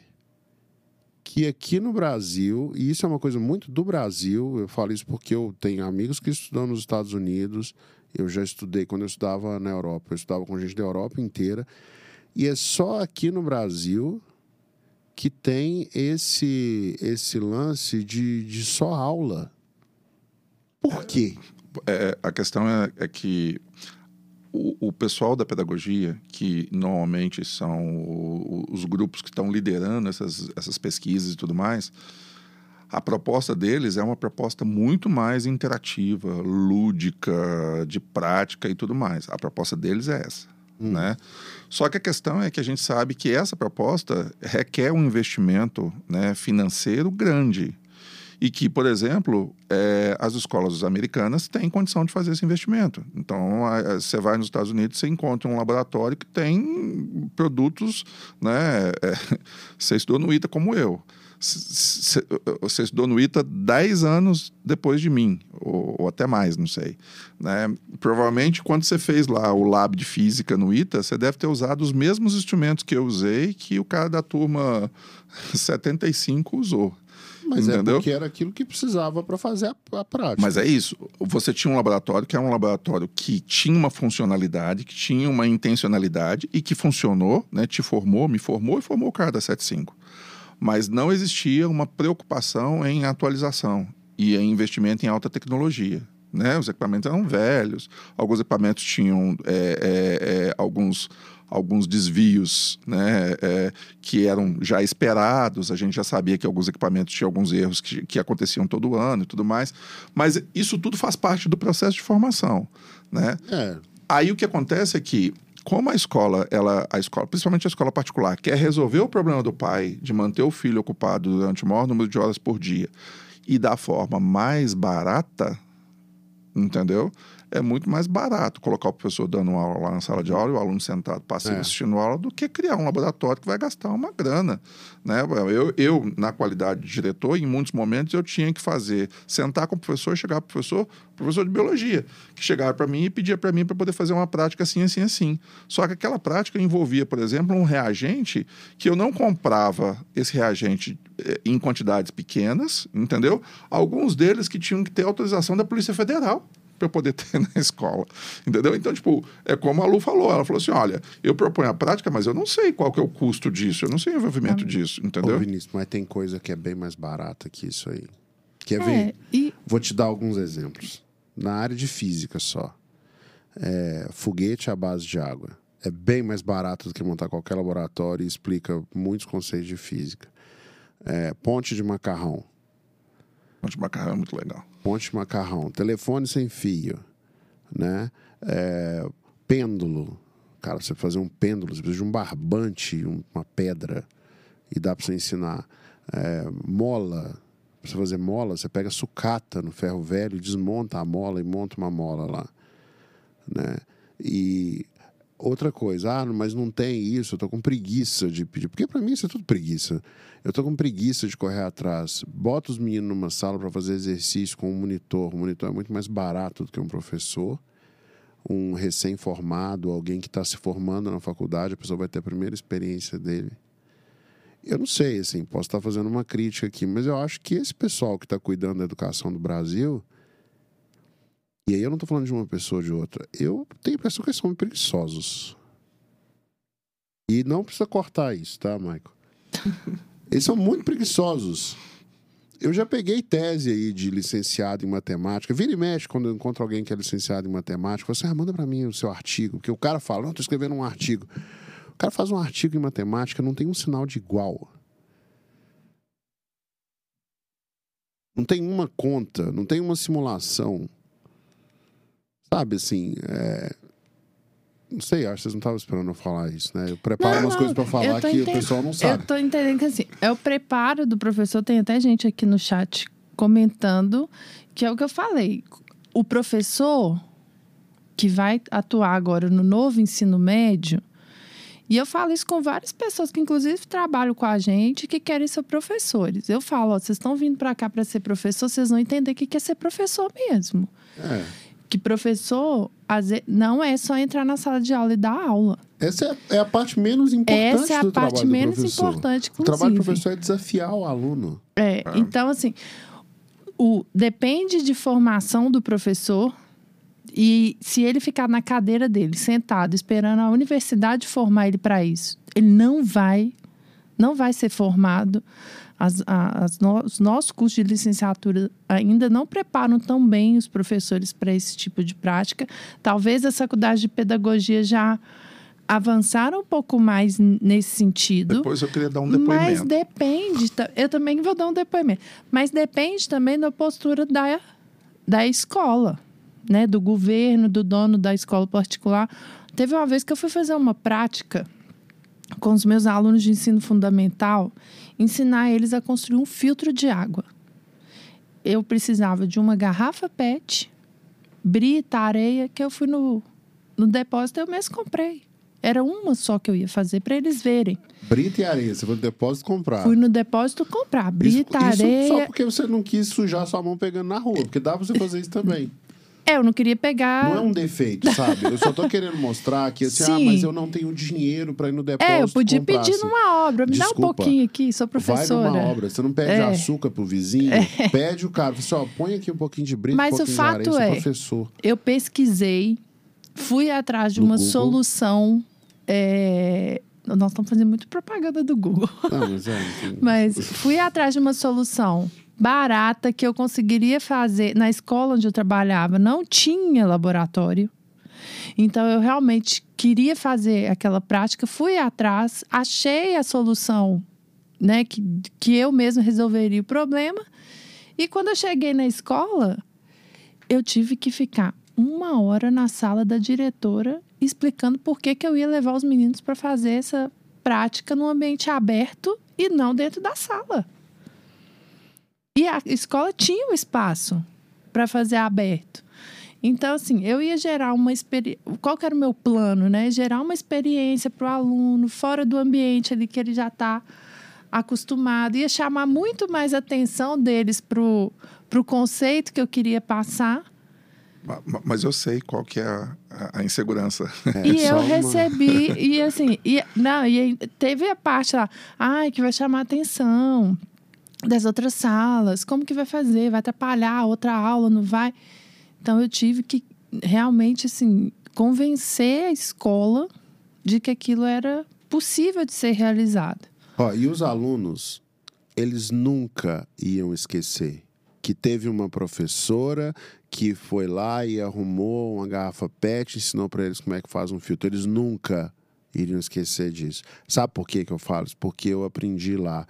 A: Que aqui no Brasil, e isso é uma coisa muito do Brasil, eu falo isso porque eu tenho amigos que estudam nos Estados Unidos, eu já estudei quando eu estudava na Europa, eu estudava com gente da Europa inteira, e é só aqui no Brasil que tem esse, esse lance de, de só aula. Por quê?
C: É, a questão é, é que o, o pessoal da pedagogia, que normalmente são os grupos que estão liderando essas, essas pesquisas e tudo mais, a proposta deles é uma proposta muito mais interativa, lúdica, de prática e tudo mais. A proposta deles é essa. Né? Só que a questão é que a gente sabe que essa proposta requer um investimento né, financeiro grande. E que, por exemplo, eh, as escolas americanas têm condição de fazer esse investimento. Então, você vai nos Estados Unidos, você encontra um laboratório que tem produtos, né? eh, você estudou no ITA como eu. Você estudou no ITA 10 anos depois de mim, ou, ou até mais, não sei. Né? Provavelmente, quando você fez lá o lab de física no ITA, você deve ter usado os mesmos instrumentos que eu usei que o cara da turma 75 usou.
A: Mas é
C: Entendeu?
A: porque era aquilo que precisava para fazer a, a prática.
C: Mas é isso. Você tinha um laboratório que era um laboratório que tinha uma funcionalidade, que tinha uma intencionalidade e que funcionou, né? Te formou, me formou e formou o cara da 75. Mas não existia uma preocupação em atualização e em investimento em alta tecnologia. Né? Os equipamentos eram velhos, alguns equipamentos tinham é, é, é, alguns, alguns desvios né, é, que eram já esperados, a gente já sabia que alguns equipamentos tinham alguns erros que, que aconteciam todo ano e tudo mais, mas isso tudo faz parte do processo de formação. Né?
A: É,
C: Aí o que acontece é que, como a escola, ela, a escola, principalmente a escola particular, quer resolver o problema do pai de manter o filho ocupado durante o maior número de horas por dia e da forma mais barata, entendeu? É muito mais barato colocar o professor dando aula lá na sala de aula e o aluno sentado passivo
A: É.
C: assistindo aula do que criar um laboratório que vai gastar uma grana. Né? Eu, eu, na qualidade de diretor, em muitos momentos eu tinha que fazer, sentar com o professor, chegar para o professor, professor de biologia, que chegava para mim e pedia para mim para poder fazer uma prática assim, assim, assim. Só que aquela prática envolvia, por exemplo, um reagente que eu não comprava esse reagente eh, em quantidades pequenas, entendeu? Alguns deles que tinham que ter autorização da Polícia Federal para eu poder ter na escola, entendeu? Então, tipo, é como a Lu falou, ela falou assim, olha, eu proponho a prática, mas eu não sei qual que é o custo disso, eu não sei o envolvimento disso,
A: Ô,
C: entendeu?
A: Vinícius, mas tem coisa que é bem mais barata que isso aí. Quer
B: É,
A: ver?
B: e
A: Vou te dar alguns exemplos. Na área de física só. É, foguete à base de água. É bem mais barato do que montar qualquer laboratório e explica muitos conceitos de física. É, ponte de macarrão.
C: Monte de macarrão é muito legal.
A: Ponte de macarrão. Telefone sem fio. Né? É, pêndulo. Cara, você fazer um pêndulo, você precisa de um barbante, um- uma pedra. E dá para você ensinar. é, mola. Pra você fazer mola, você pega sucata no ferro velho, desmonta a mola e monta uma mola lá. Né? E outra coisa, ah, mas não tem isso, eu tô com preguiça de pedir. Porque para mim isso é tudo preguiça. Eu tô com preguiça de correr atrás. Bota os meninos numa sala para fazer exercício com um monitor. O monitor é muito mais barato do que um professor. Um recém-formado, alguém que está se formando na faculdade, a pessoa vai ter a primeira experiência dele. Eu não sei, assim, posso estar fazendo uma crítica aqui, mas eu acho que esse pessoal que está cuidando da educação do Brasil, e aí eu não estou falando de uma pessoa ou de outra, eu tenho impressão que são preguiçosos. E não precisa cortar isso, tá, Michael? Eles são muito preguiçosos. Eu já peguei tese aí de licenciado em matemática. Vira e mexe quando eu encontro alguém que é licenciado em matemática. Você assim, ah, manda para mim o seu artigo. Porque o cara fala, não, estou escrevendo um artigo. O cara faz um artigo em matemática, não tem um sinal de igual. Não tem uma conta, não tem uma simulação. Sabe assim, é... não sei, acho que vocês não estavam esperando eu falar isso, né? Eu preparo
B: Não,
A: umas
B: não,
A: coisas para falar que
B: entendendo.
A: o pessoal não sabe.
B: Eu tô entendendo que assim, é o preparo do professor, tem até gente aqui no chat comentando, que é o que eu falei. O professor que vai atuar agora no novo ensino médio, e eu falo isso com várias pessoas que, inclusive, trabalham com a gente que querem ser professores. Eu falo, ó, vocês estão vindo para cá para ser professor, vocês vão entender o que que é ser professor mesmo.
A: É.
B: Que professor não é só entrar na sala de aula e dar aula.
A: Essa é, é a parte menos importante
B: Essa é a parte menos importante,
A: O trabalho do
B: inclusive.
A: professor é desafiar o aluno.
B: É, então assim, o, depende de formação do professor e se ele ficar na cadeira dele, sentado, esperando a universidade formar ele para isso, ele não vai, não vai ser formado. As, a- as no- os nossos cursos de licenciatura ainda não preparam tão bem os professores para esse tipo de prática. Talvez as faculdades de pedagogia já avançaram um pouco mais nesse sentido.
C: Depois eu queria dar um
B: Mas
C: depoimento.
B: depende, ta- eu também vou dar um depoimento, mas depende também da postura da, da escola, né? Do governo, do dono da escola particular. Teve uma vez que eu fui fazer uma prática com os meus alunos de ensino fundamental, ensinar eles a construir um filtro de água. Eu precisava de uma garrafa PET, brita, areia, que eu fui no, no depósito e eu mesmo comprei. Era uma só que eu ia fazer para eles verem.
A: Brita e areia, você foi no depósito comprar.
B: Fui no depósito comprar brita,
A: isso, isso
B: areia.
A: só porque você não quis sujar sua mão pegando na rua, porque dá pra você fazer isso também.
B: É, eu não queria pegar.
A: Não é um defeito, sabe? Eu só tô querendo mostrar que assim, ah,
B: Sim.
A: mas eu não tenho dinheiro pra ir no depósito
B: É, eu podia
A: comprar,
B: pedir
A: assim.
B: numa obra. Me dá um
A: Desculpa.
B: pouquinho aqui, sou
A: Vai
B: professora.
A: numa obra, você não pede
B: É.
A: açúcar pro vizinho, pede o cara, você ó, põe aqui um pouquinho de brita,
B: Mas
A: um
B: o
A: pouquinho
B: fato
A: de areia,
B: é-
A: professor.
B: Eu pesquisei, fui atrás de
A: No
B: uma
A: Google?
B: solução. é, Nós estamos fazendo muito propaganda do Google.
A: Não, mas é.
B: Mas fui atrás de uma solução barata que eu conseguiria fazer na escola onde eu trabalhava. Não tinha laboratório. Então eu realmente queria fazer aquela prática, fui atrás, achei a solução, né, que, que eu mesmo resolveria o problema. E quando eu cheguei na escola, eu tive que ficar uma hora na sala da diretora explicando por que, que eu ia levar os meninos para fazer essa prática num ambiente aberto e não dentro da sala. E a escola tinha um espaço para fazer aberto. Então, assim, eu ia gerar uma experiência. Qual que era o meu plano, né? Gerar uma experiência para o aluno, fora do ambiente ali que ele já está acostumado. Ia chamar muito mais atenção deles para o conceito que eu queria passar.
C: Ma- ma- Mas eu sei qual que é a, a- insegurança.
A: É
B: e eu
A: uma-
B: recebi, e assim, e, não, e teve a parte lá, ai, que vai chamar atenção das outras salas, como que vai fazer? Vai atrapalhar a outra aula, não vai? Então eu tive que realmente, assim, convencer a escola de que aquilo era possível de ser realizado.
A: Ó, e os alunos, eles nunca iam esquecer que teve uma professora que foi lá e arrumou uma garrafa PET, ensinou para eles como é que faz um filtro. Eles nunca iriam esquecer disso. Sabe por que, que eu falo isso? Porque eu aprendi lá.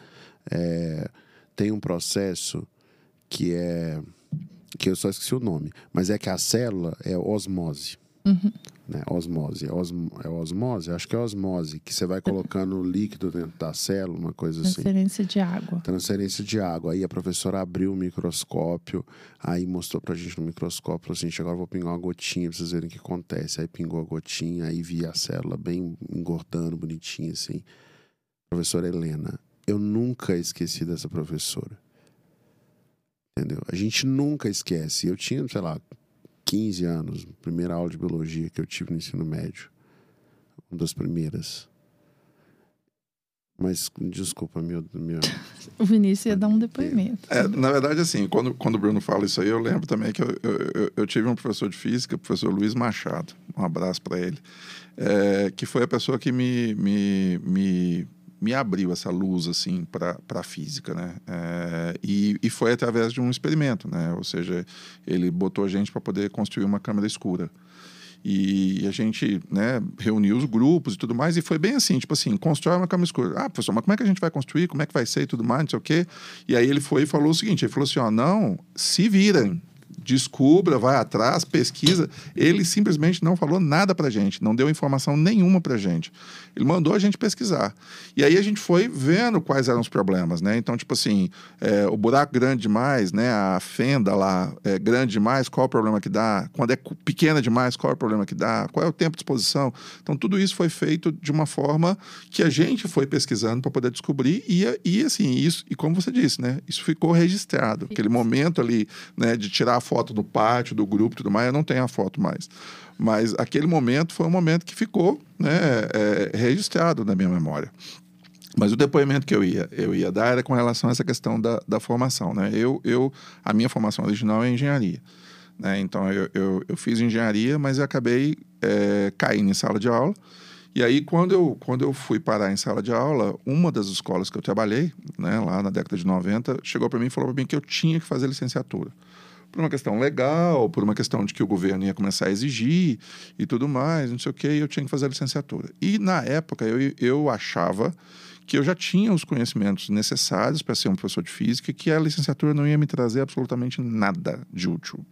A: É, tem um processo que é. que eu só esqueci o nome, mas é que a célula é osmose.
B: Uhum.
A: Né? Osmose. É, osmo, é osmose? Acho que é osmose, que você vai colocando líquido dentro da célula, uma coisa assim.
B: Transferência de água.
A: Transferência de água. Aí a professora abriu o microscópio, aí mostrou pra gente no microscópio, falou assim, gente, agora eu vou pingar uma gotinha pra vocês verem o que acontece. Aí pingou a gotinha, aí via a célula bem engordando, bonitinha, assim. Professora Helena, eu nunca esqueci dessa professora. Entendeu? A gente nunca esquece. Eu tinha, sei lá, 15 anos, primeira aula de biologia que eu tive no ensino médio. Uma das primeiras. Mas, desculpa, meu. meu...
B: O Vinícius ia dar um depoimento.
C: É, na verdade, assim, quando, quando o Bruno fala isso aí, eu lembro também que eu, eu, eu tive um professor de física, o professor Luiz Machado, um abraço para ele, é, que foi a pessoa que me, me, me me abriu essa luz assim para a física, né? É, e, e foi através de um experimento, né? Ou seja, ele botou a gente para poder construir uma câmera escura. E a gente né, reuniu os grupos e tudo mais, e foi bem assim, tipo assim, constrói uma câmera escura. Ah, professor, mas como é que a gente vai construir? Como é que vai ser e tudo mais, não sei o quê. E aí ele foi e falou o seguinte, ele falou assim, ó, não, se virem, descubra, vai atrás, pesquisa. Ele simplesmente não falou nada para gente, não deu informação nenhuma para gente. Ele mandou a gente pesquisar. E aí a gente foi vendo quais eram os problemas, né? Então, tipo assim, é, o buraco grande demais, né? A fenda lá é grande demais, qual é o problema que dá? Quando é pequena demais, qual é o problema que dá? Qual é o tempo de exposição? Então, tudo isso foi feito de uma forma que a gente foi pesquisando para poder descobrir e, e assim, isso, e como você disse, né? Isso ficou registrado. Aquele momento ali, né, de tirar a foto do pátio, do grupo e tudo mais, eu não tenho a foto mais. Mas aquele momento foi um momento que ficou né, é, registrado na minha memória. Mas o depoimento que eu ia, eu ia dar era com relação a essa questão da, da formação. Né? Eu, eu, a minha formação original é engenharia. Né? Então, eu, eu, eu, fiz engenharia, mas eu acabei é, caindo em sala de aula. E aí, quando eu, quando eu fui parar em sala de aula, uma das escolas que eu trabalhei, né, lá na década de 90, chegou para mim e falou para mim que eu tinha que fazer licenciatura por uma questão legal, por uma questão de que o governo ia começar a exigir e tudo mais, não sei o quê, e eu tinha que fazer a licenciatura. E na época eu, eu achava que eu já tinha os conhecimentos necessários para ser um professor de física que a licenciatura não ia me trazer absolutamente nada de útil.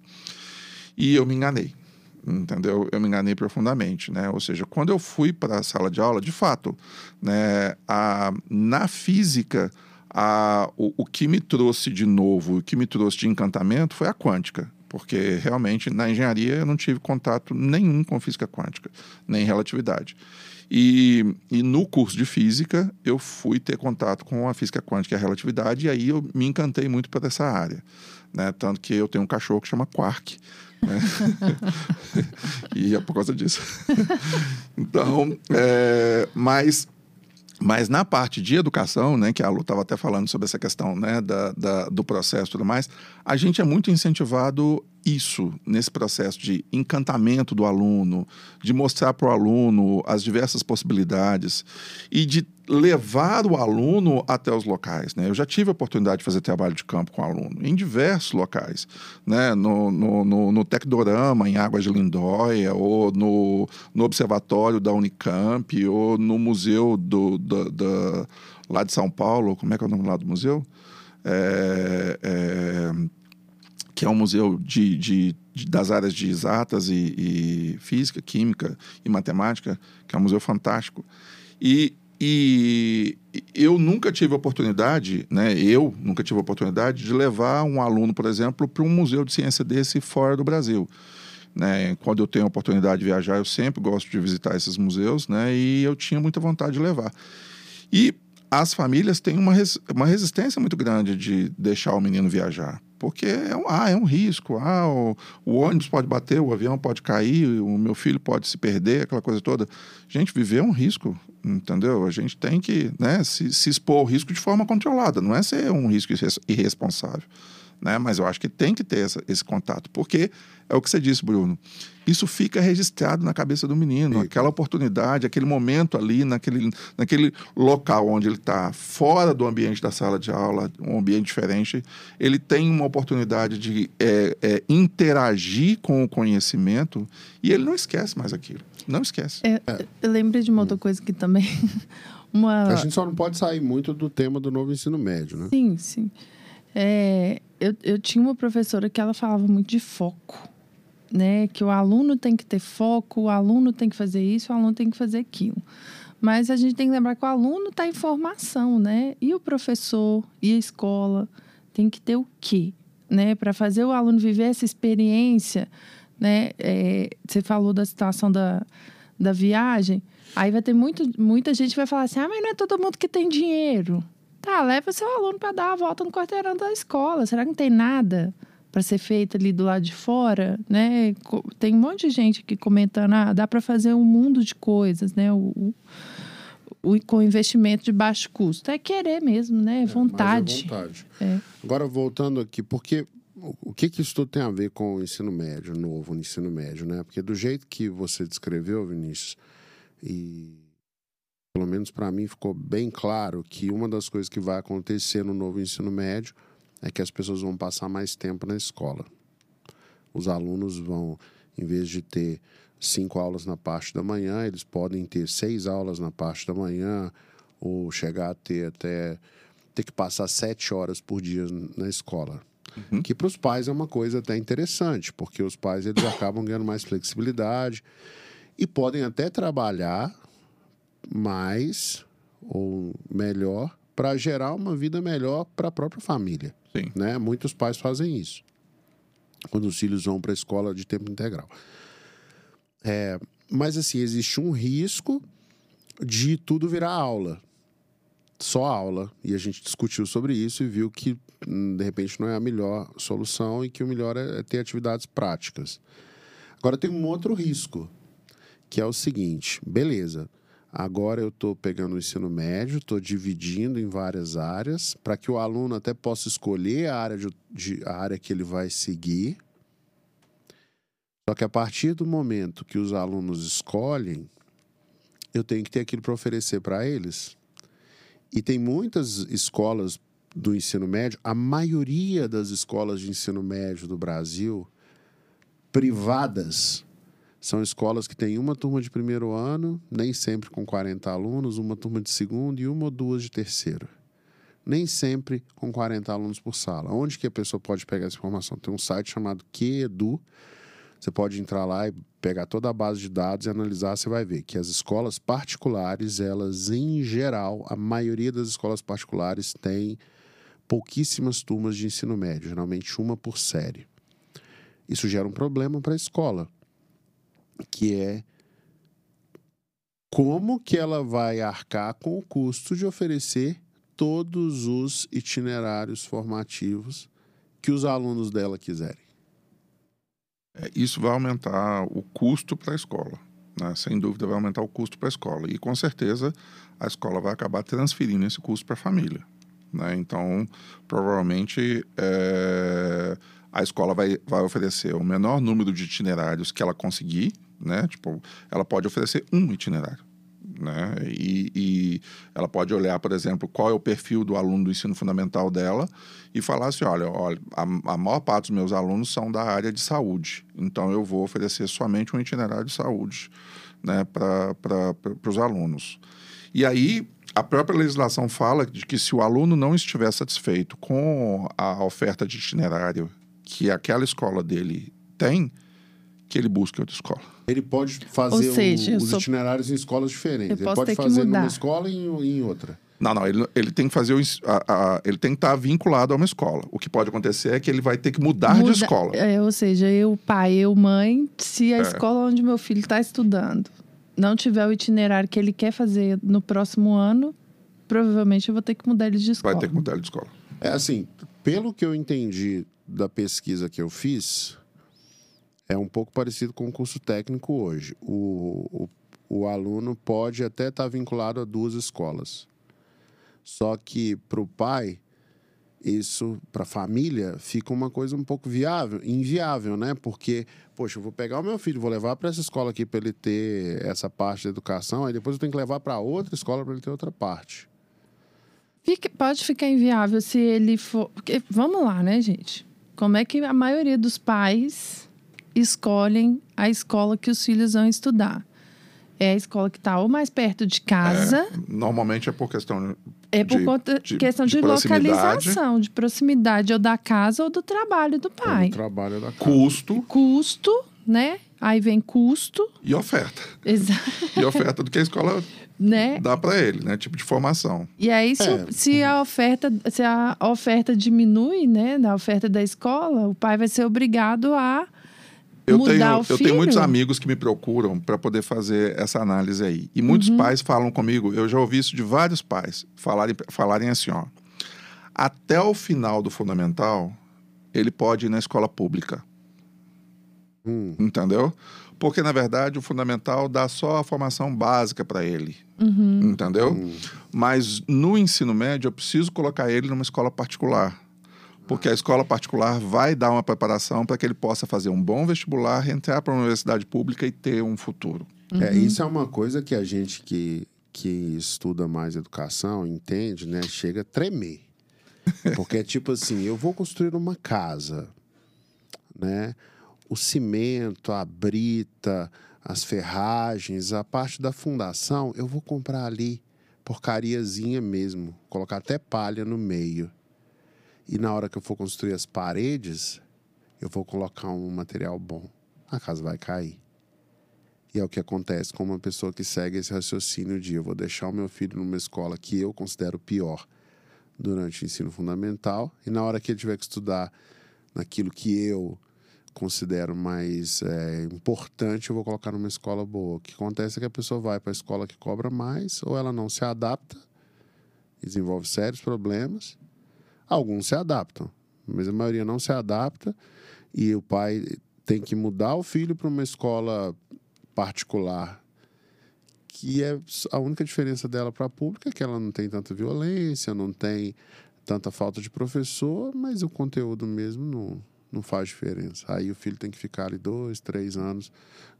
C: E eu me enganei entendeu? Eu me enganei profundamente, né? Ou seja, quando eu fui para a sala de aula, de fato, né, a, na física a, o, o que me trouxe de novo, o que me trouxe de encantamento foi a quântica porque realmente na engenharia eu não tive contato nenhum com física quântica, nem relatividade. E, e, no curso de física eu fui ter contato com a física quântica e a relatividade, e aí eu me encantei muito por essa área. Né? Tanto que eu tenho um cachorro que chama Quark. Né? e é por causa disso. então, é, mas mas na parte de educação, né, que a Lu estava até falando sobre essa questão né, da, da, do processo e tudo mais, a gente é muito incentivado isso nesse processo de encantamento do aluno, de mostrar para o aluno as diversas possibilidades e de levar o aluno até os locais. Né? Eu já tive a oportunidade de fazer trabalho de campo com aluno em diversos locais, né? no, no, no, no Tecdorama, em Águas de Lindóia, ou no, no Observatório da Unicamp, ou no Museu do, do, do, lá de São Paulo, como é que é o nome lá do museu? É, é, que é um museu de, de, de das áreas de exatas e, e, física, química e matemática, que é um museu fantástico. E, e eu nunca tive oportunidade, né? Eu nunca tive oportunidade de levar um aluno, por exemplo, para um museu de ciência desse fora do Brasil. Né? Quando eu tenho a oportunidade de viajar, eu sempre gosto de visitar esses museus, né? E eu tinha muita vontade de levar. E as famílias têm uma, res, uma resistência muito grande de deixar o menino viajar porque é um, ah, é um risco. Ah, o, o, ônibus pode bater, o avião pode cair, o meu filho pode se perder, aquela coisa toda. Gente, viver é um risco, entendeu? A gente tem que né, se, se expor ao risco de forma controlada, não é ser um risco irresponsável né? Mas eu acho que tem que ter essa, esse contato, porque é o que você disse, Bruno. Isso fica registrado na cabeça do menino, Sim. aquela oportunidade, aquele momento ali, naquele, naquele local onde ele está, fora do ambiente da sala de aula, um ambiente diferente, ele tem uma oportunidade de é, é, interagir com o conhecimento e ele não esquece mais aquilo. Não esquece.
B: É, eu lembrei de uma outra coisa que também. Uma...
A: A gente só não pode sair muito do tema do novo ensino médio, né?
B: Sim, sim. É, eu, eu tinha uma professora que ela falava muito de foco. né? Que o aluno tem que ter foco, o aluno tem que fazer isso, o aluno tem que fazer aquilo. Mas a gente tem que lembrar que o aluno está em formação, né? E o professor e a escola tem que ter o quê? Né? Para fazer o aluno viver essa experiência, né? É, você falou da situação da, da viagem. Aí vai ter muito, muita gente que vai falar assim: ah, mas não é todo mundo que tem dinheiro. Tá, leva seu aluno para dar a volta no quarteirão da escola. Será que não tem nada para ser feito ali do lado de fora, né? Tem um monte de gente aqui comentando, ah, dá para fazer um mundo de coisas, né? O, o, com investimento de baixo custo. É querer mesmo, né? É, vontade.
A: É vontade. É. Agora, voltando aqui, porque o que, que isso tudo tem a ver com o ensino médio, novo ensino médio, né? Porque do jeito que você descreveu, Vinícius, e pelo menos para mim ficou bem claro que uma das coisas que vai acontecer no novo ensino médio é que as pessoas vão passar mais tempo na escola. Os alunos vão, em vez de ter cinco aulas na parte da manhã, eles podem ter seis aulas na parte da manhã, ou chegar a ter até ter que passar sete horas por dia na escola. Uhum. Que para os pais é uma coisa até interessante, porque os pais eles acabam ganhando mais flexibilidade e podem até trabalhar mais ou melhor para gerar uma vida melhor para a própria família.
C: Sim.
A: Né? Muitos pais fazem isso quando os filhos vão para a escola de tempo integral. É, mas assim, existe um risco de tudo virar aula. Só aula. E a gente discutiu sobre isso e viu que, hum, de repente, não é a melhor solução e que o melhor é ter atividades práticas. Agora tem um outro risco, que é o seguinte: beleza, Agora eu estou pegando o ensino médio, estou dividindo em várias áreas para que o aluno até possa escolher a área, de, de, a área que ele vai seguir. Só que a partir do momento que os alunos escolhem, eu tenho que ter aquilo para oferecer para eles. E tem muitas escolas do ensino médio, a maioria das escolas de ensino médio do Brasil, privadas, são escolas que têm uma turma de primeiro ano, nem sempre com 40 alunos, uma turma de segundo e uma ou duas de terceiro. Nem sempre com 40 alunos por sala. Onde que a pessoa pode pegar essa informação? Tem um site chamado QEDU. Você pode entrar lá e pegar toda a base de dados e analisar, você vai ver que as escolas particulares, elas em geral, a maioria das escolas particulares tem pouquíssimas turmas de ensino médio, geralmente uma por série. Isso gera um problema para a escola, que é como que ela vai arcar com o custo de oferecer todos os itinerários formativos que os alunos dela quiserem.
C: É, isso vai aumentar o custo para a escola. Né? Sem dúvida, vai aumentar o custo para a escola. E com certeza a escola vai acabar transferindo esse custo para a família. Né? Então, provavelmente, é... a escola vai, vai oferecer o menor número de itinerários que ela conseguir né? Tipo, ela pode oferecer um itinerário. Né? E, e, ela pode olhar, por exemplo, qual é o perfil do aluno do ensino fundamental dela e falar assim: olha, olha a, a maior parte dos meus alunos são da área de saúde, então eu vou oferecer somente um itinerário de saúde né, para os alunos. E aí, a própria legislação fala de que se o aluno não estiver satisfeito com a oferta de itinerário que aquela escola dele tem, que ele busque outra escola.
A: Ele pode fazer seja, o, os sou... itinerários em escolas diferentes. ele pode fazer numa escola e em, em outra.
C: Não, não, ele, ele tem que fazer o, a, a, ele tem que estar vinculado a uma escola. O que pode acontecer é que ele vai ter que mudar Muda, de escola.
B: É, ou seja, eu, pai, eu, mãe, se a é. escola onde meu filho está estudando não tiver o itinerário que ele quer fazer no próximo ano, provavelmente eu vou ter que mudar ele de escola.
C: Vai ter que mudar ele de escola.
A: É assim, pelo que eu entendi da pesquisa que eu fiz, é um pouco parecido com o curso técnico hoje. O, o, o aluno pode até estar vinculado a duas escolas. Só que para o pai, isso para a família fica uma coisa um pouco viável, inviável, né? Porque, poxa, eu vou pegar o meu filho, vou levar para essa escola aqui para ele ter essa parte da educação, aí depois eu tenho que levar para outra escola para ele ter outra parte.
B: Fica, pode ficar inviável se ele for. Porque, vamos lá, né, gente? Como é que a maioria dos pais escolhem a escola que os filhos vão estudar. É a escola que está ou mais perto de casa. É,
C: normalmente é por questão.
B: É por de, conta, de, questão de, de localização, de proximidade, ou da casa ou do trabalho do pai.
A: do trabalho da casa.
C: Custo.
B: Custo, né? Aí vem custo.
C: E oferta.
B: Exato.
C: E oferta do que a escola
B: né?
C: dá para ele, né? Tipo de formação.
B: E aí, se,
A: É.
B: se a oferta, se a oferta diminui, né, da oferta da escola, o pai vai ser obrigado a
C: Eu
B: mudar
C: tenho,
B: o
C: eu
B: filho.
C: tenho muitos amigos que me procuram para poder fazer essa análise aí. E muitos
B: Uhum.
C: pais falam comigo, eu já ouvi isso de vários pais, falarem, falarem assim, ó. Até o final do fundamental, ele pode ir na escola pública.
A: Hum.
C: Entendeu? Porque, na verdade, o fundamental dá só a formação básica para ele.
B: Uhum.
C: Entendeu? Mas no ensino médio, eu preciso colocar ele numa escola particular. Porque a escola particular vai dar uma preparação para que ele possa fazer um bom vestibular, entrar para uma universidade pública e ter um futuro.
A: É, isso é uma coisa que a gente que, que estuda mais educação entende, né? Chega a tremer. Porque é tipo assim, eu vou construir uma casa, né? O cimento, a brita, as ferragens, a parte da fundação, eu vou comprar ali, porcariazinha mesmo, colocar até palha no meio. E na hora que eu for construir as paredes, eu vou colocar um material bom. A casa vai cair. E é o que acontece com uma pessoa que segue esse raciocínio de eu vou deixar o meu filho numa escola que eu considero pior durante o ensino fundamental e na hora que ele tiver que estudar naquilo que eu considero mais é, importante, eu vou colocar numa escola boa. O que acontece é que a pessoa vai para a escola que cobra mais ou ela não se adapta desenvolve sérios problemas. Alguns se adaptam, mas a maioria não se adapta e o pai tem que mudar o filho para uma escola particular, que é a única diferença dela para a pública é que ela não tem tanta violência, não tem tanta falta de professor, mas o conteúdo mesmo não, não faz diferença. Aí o filho tem que ficar ali dois, três anos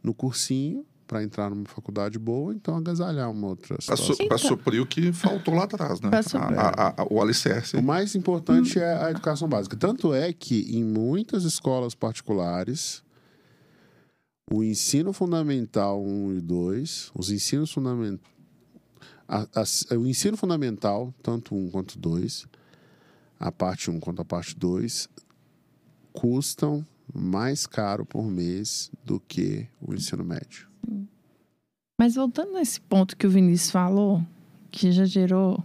A: no cursinho para entrar numa faculdade boa, então agasalhar uma outra
C: Para
A: situação.
C: suprir o que faltou lá atrás, né? A- a- a- o alicerce.
A: O mais importante é a educação básica. Tanto é que em muitas escolas particulares, o ensino fundamental 1 e 2, os ensinos fundamentais. o ensino fundamental, tanto 1 quanto 2, a parte 1 quanto a parte 2, custam mais caro por mês do que o ensino médio.
B: Mas voltando nesse ponto que o Vinícius falou, que já gerou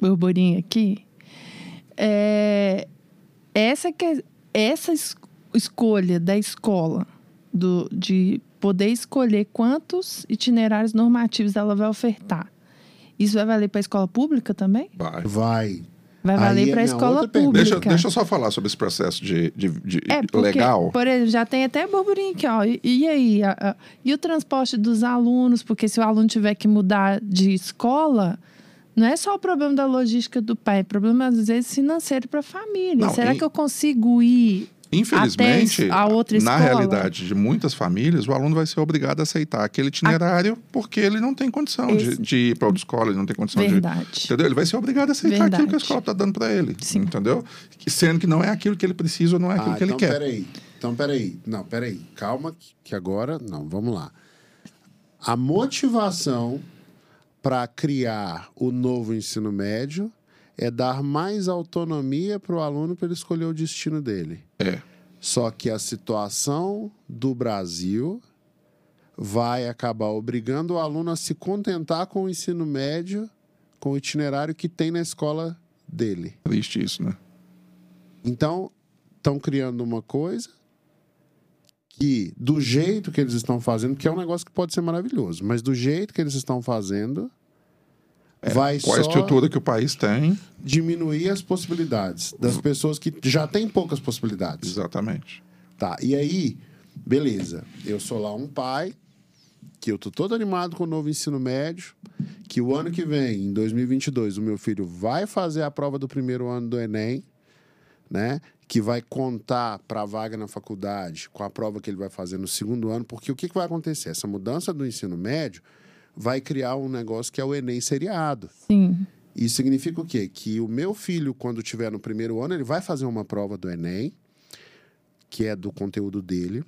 B: burburinho aqui, é, essa, que, é, essa es- escolha da escola do, de poder escolher quantos itinerários normativos ela vai ofertar, isso vai valer para a escola pública também?
C: Vai.
A: Vai.
B: Vai valer
A: é
B: para a escola pública.
C: Deixa, deixa eu só falar sobre esse processo de, de, de
B: É, porque,
C: legal.
B: por exemplo, já tem até burburinho aqui, ó. E, e aí? a- a- e o transporte dos alunos? Porque se o aluno tiver que mudar de escola, não é só o problema da logística do pai, é problema, às vezes, financeiro para a família.
C: Não,
B: Será
C: e-
B: que eu consigo ir
C: Infelizmente,
B: a
C: na realidade de muitas famílias, o aluno vai ser obrigado a aceitar aquele itinerário porque ele não tem condição de,
B: Esse-
C: de ir para outra escola, ele não tem condição de.
B: Verdade.
C: Entendeu? Ele vai ser obrigado a aceitar aquilo que a
B: Verdade.
C: escola está dando para ele.
B: Sim.
C: Entendeu? Sendo que não é aquilo que ele precisa ou não é aquilo
A: Ah,
C: que ele
A: então
C: quer.
A: peraí. Então peraí. Não, peraí. Calma que- que agora... Não, vamos lá. A motivação para criar o novo ensino médio é dar mais autonomia para o aluno para ele escolher o destino dele.
C: É.
A: Só que a situação do Brasil vai acabar obrigando o aluno a se contentar com o ensino médio, com o itinerário que tem na escola dele.
C: Triste isso, né?
A: Então, estão criando uma coisa que, do jeito que eles estão fazendo, que é um negócio que pode ser maravilhoso, mas do jeito que eles estão fazendo, vai
C: Qual a estrutura que o país tem?
A: diminuir as possibilidades das pessoas que já têm poucas possibilidades.
C: Exatamente.
A: Tá, e aí, beleza. Eu sou lá um pai, que eu tô todo animado com o novo ensino médio, que o ano que vem, em 2022, o meu filho vai fazer a prova do primeiro ano do Enem, né? Que vai contar para a vaga na faculdade com a prova que ele vai fazer no segundo ano, porque o que, que vai acontecer? Essa mudança do ensino médio vai criar um negócio que é o Enem seriado.
B: Sim.
A: Isso significa o quê? Que o meu filho, quando estiver no primeiro ano, ele vai fazer uma prova do Enem, que é do conteúdo dele.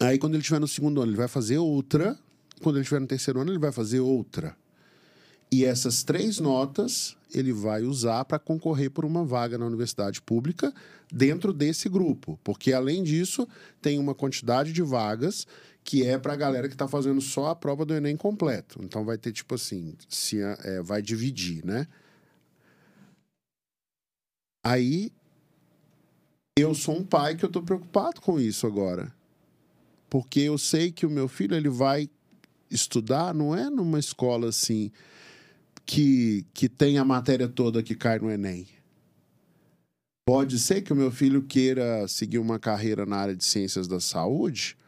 A: Aí, quando ele estiver no segundo ano, ele vai fazer outra. Quando ele estiver no terceiro ano, ele vai fazer outra. E essas três notas ele vai usar para concorrer por uma vaga na universidade pública dentro desse grupo. Porque, além disso, tem uma quantidade de vagas que é para a galera que está fazendo só a prova do Enem completo. Então, vai ter, tipo assim, se, é, vai dividir, né? Aí, eu sou um pai que eu estou preocupado com isso agora. Porque eu sei que o meu filho ele vai estudar, não é numa escola assim que, que tem a matéria toda que cai no Enem. Pode ser que o meu filho queira seguir uma carreira na área de ciências da saúde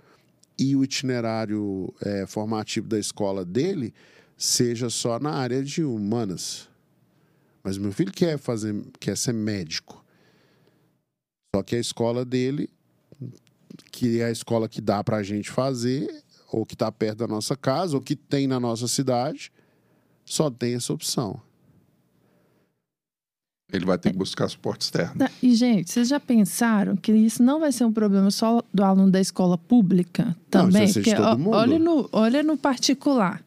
A: e o itinerário é, formativo da escola dele seja só na área de humanas. Mas meu filho quer fazer, quer ser médico. Só que a escola dele, que é a escola que dá para a gente fazer, ou que está perto da nossa casa, ou que tem na nossa cidade, só tem essa opção.
C: Ele vai ter que buscar suporte externo.
B: Tá, e, gente, vocês já pensaram que isso não vai ser um problema só do aluno da escola pública também?
A: Não, isso
B: Porque
A: mundo.
B: olha no, olha no particular.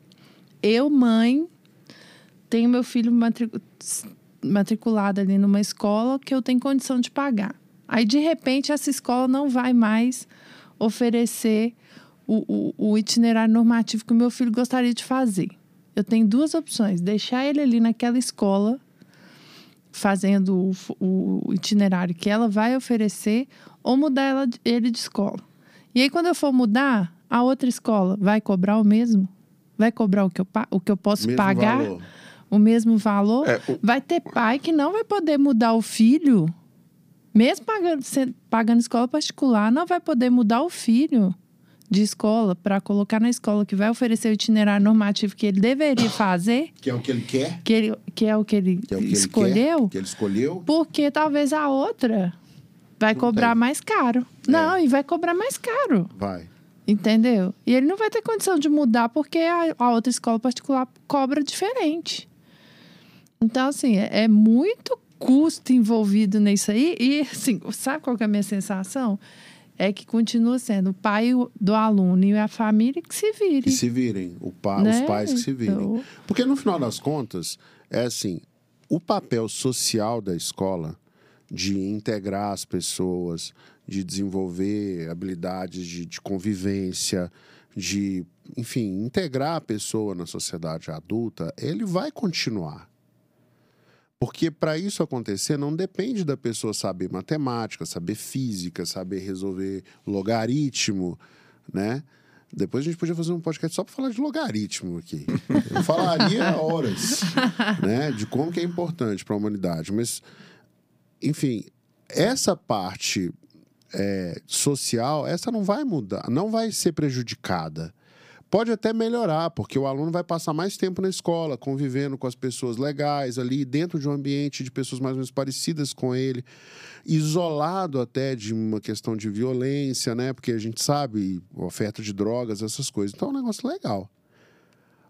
B: Eu, mãe, tenho meu filho matric... matriculado ali numa escola que eu tenho condição de pagar. Aí, de repente, essa escola não vai mais oferecer o, o, o itinerário normativo que o meu filho gostaria de fazer eu tenho duas opções: deixar ele ali naquela escola, fazendo o, o itinerário que ela vai oferecer, ou mudar ela, ele de escola. E aí, quando eu for mudar, a outra escola vai cobrar o mesmo? Vai cobrar o que eu, o que eu posso
A: mesmo
B: pagar?
A: Valor.
B: O mesmo valor?
C: É, o-
B: Vai ter pai que não vai poder mudar o filho, mesmo pagando, pagando escola particular, não vai poder mudar o filho de escola para colocar na escola que vai oferecer o itinerário normativo que ele deveria fazer,
A: Que é o que ele quer,
B: que, ele, que é o que ele
A: que é o que ele
B: escolheu,
A: quer, que ele escolheu.
B: porque talvez a outra vai
A: Não
B: cobrar
A: tem.
B: mais caro. Não, e vai cobrar mais caro.
A: Vai.
B: Entendeu? E ele não vai ter condição de mudar porque a, a outra escola particular cobra diferente. Então, assim, é, é muito custo envolvido nisso aí. E, assim, sabe qual que é a minha sensação? É que continua sendo o pai do aluno e a família que se vire.
A: Que se virem, o pa,
B: né?
A: os pais que se virem.
B: Então,
A: Porque no final das contas, é assim, o papel social da escola de integrar as pessoas, de desenvolver habilidades de, de convivência, de, enfim, integrar a pessoa na sociedade adulta, ele vai continuar. Porque para isso acontecer, não depende da pessoa saber matemática, saber física, saber resolver logaritmo, né? Depois a gente podia fazer um podcast só para falar de logaritmo aqui. Eu falaria horas, né? De como que é importante para a humanidade. Mas, enfim, essa parte é, social, essa não vai mudar, não vai ser prejudicada. Pode até melhorar, porque o aluno vai passar mais tempo na escola, convivendo com as pessoas legais ali, dentro de um ambiente de pessoas mais ou menos parecidas com ele, isolado até de uma questão de violência, né? Porque a gente sabe, oferta de drogas, essas coisas. Então é um negócio legal.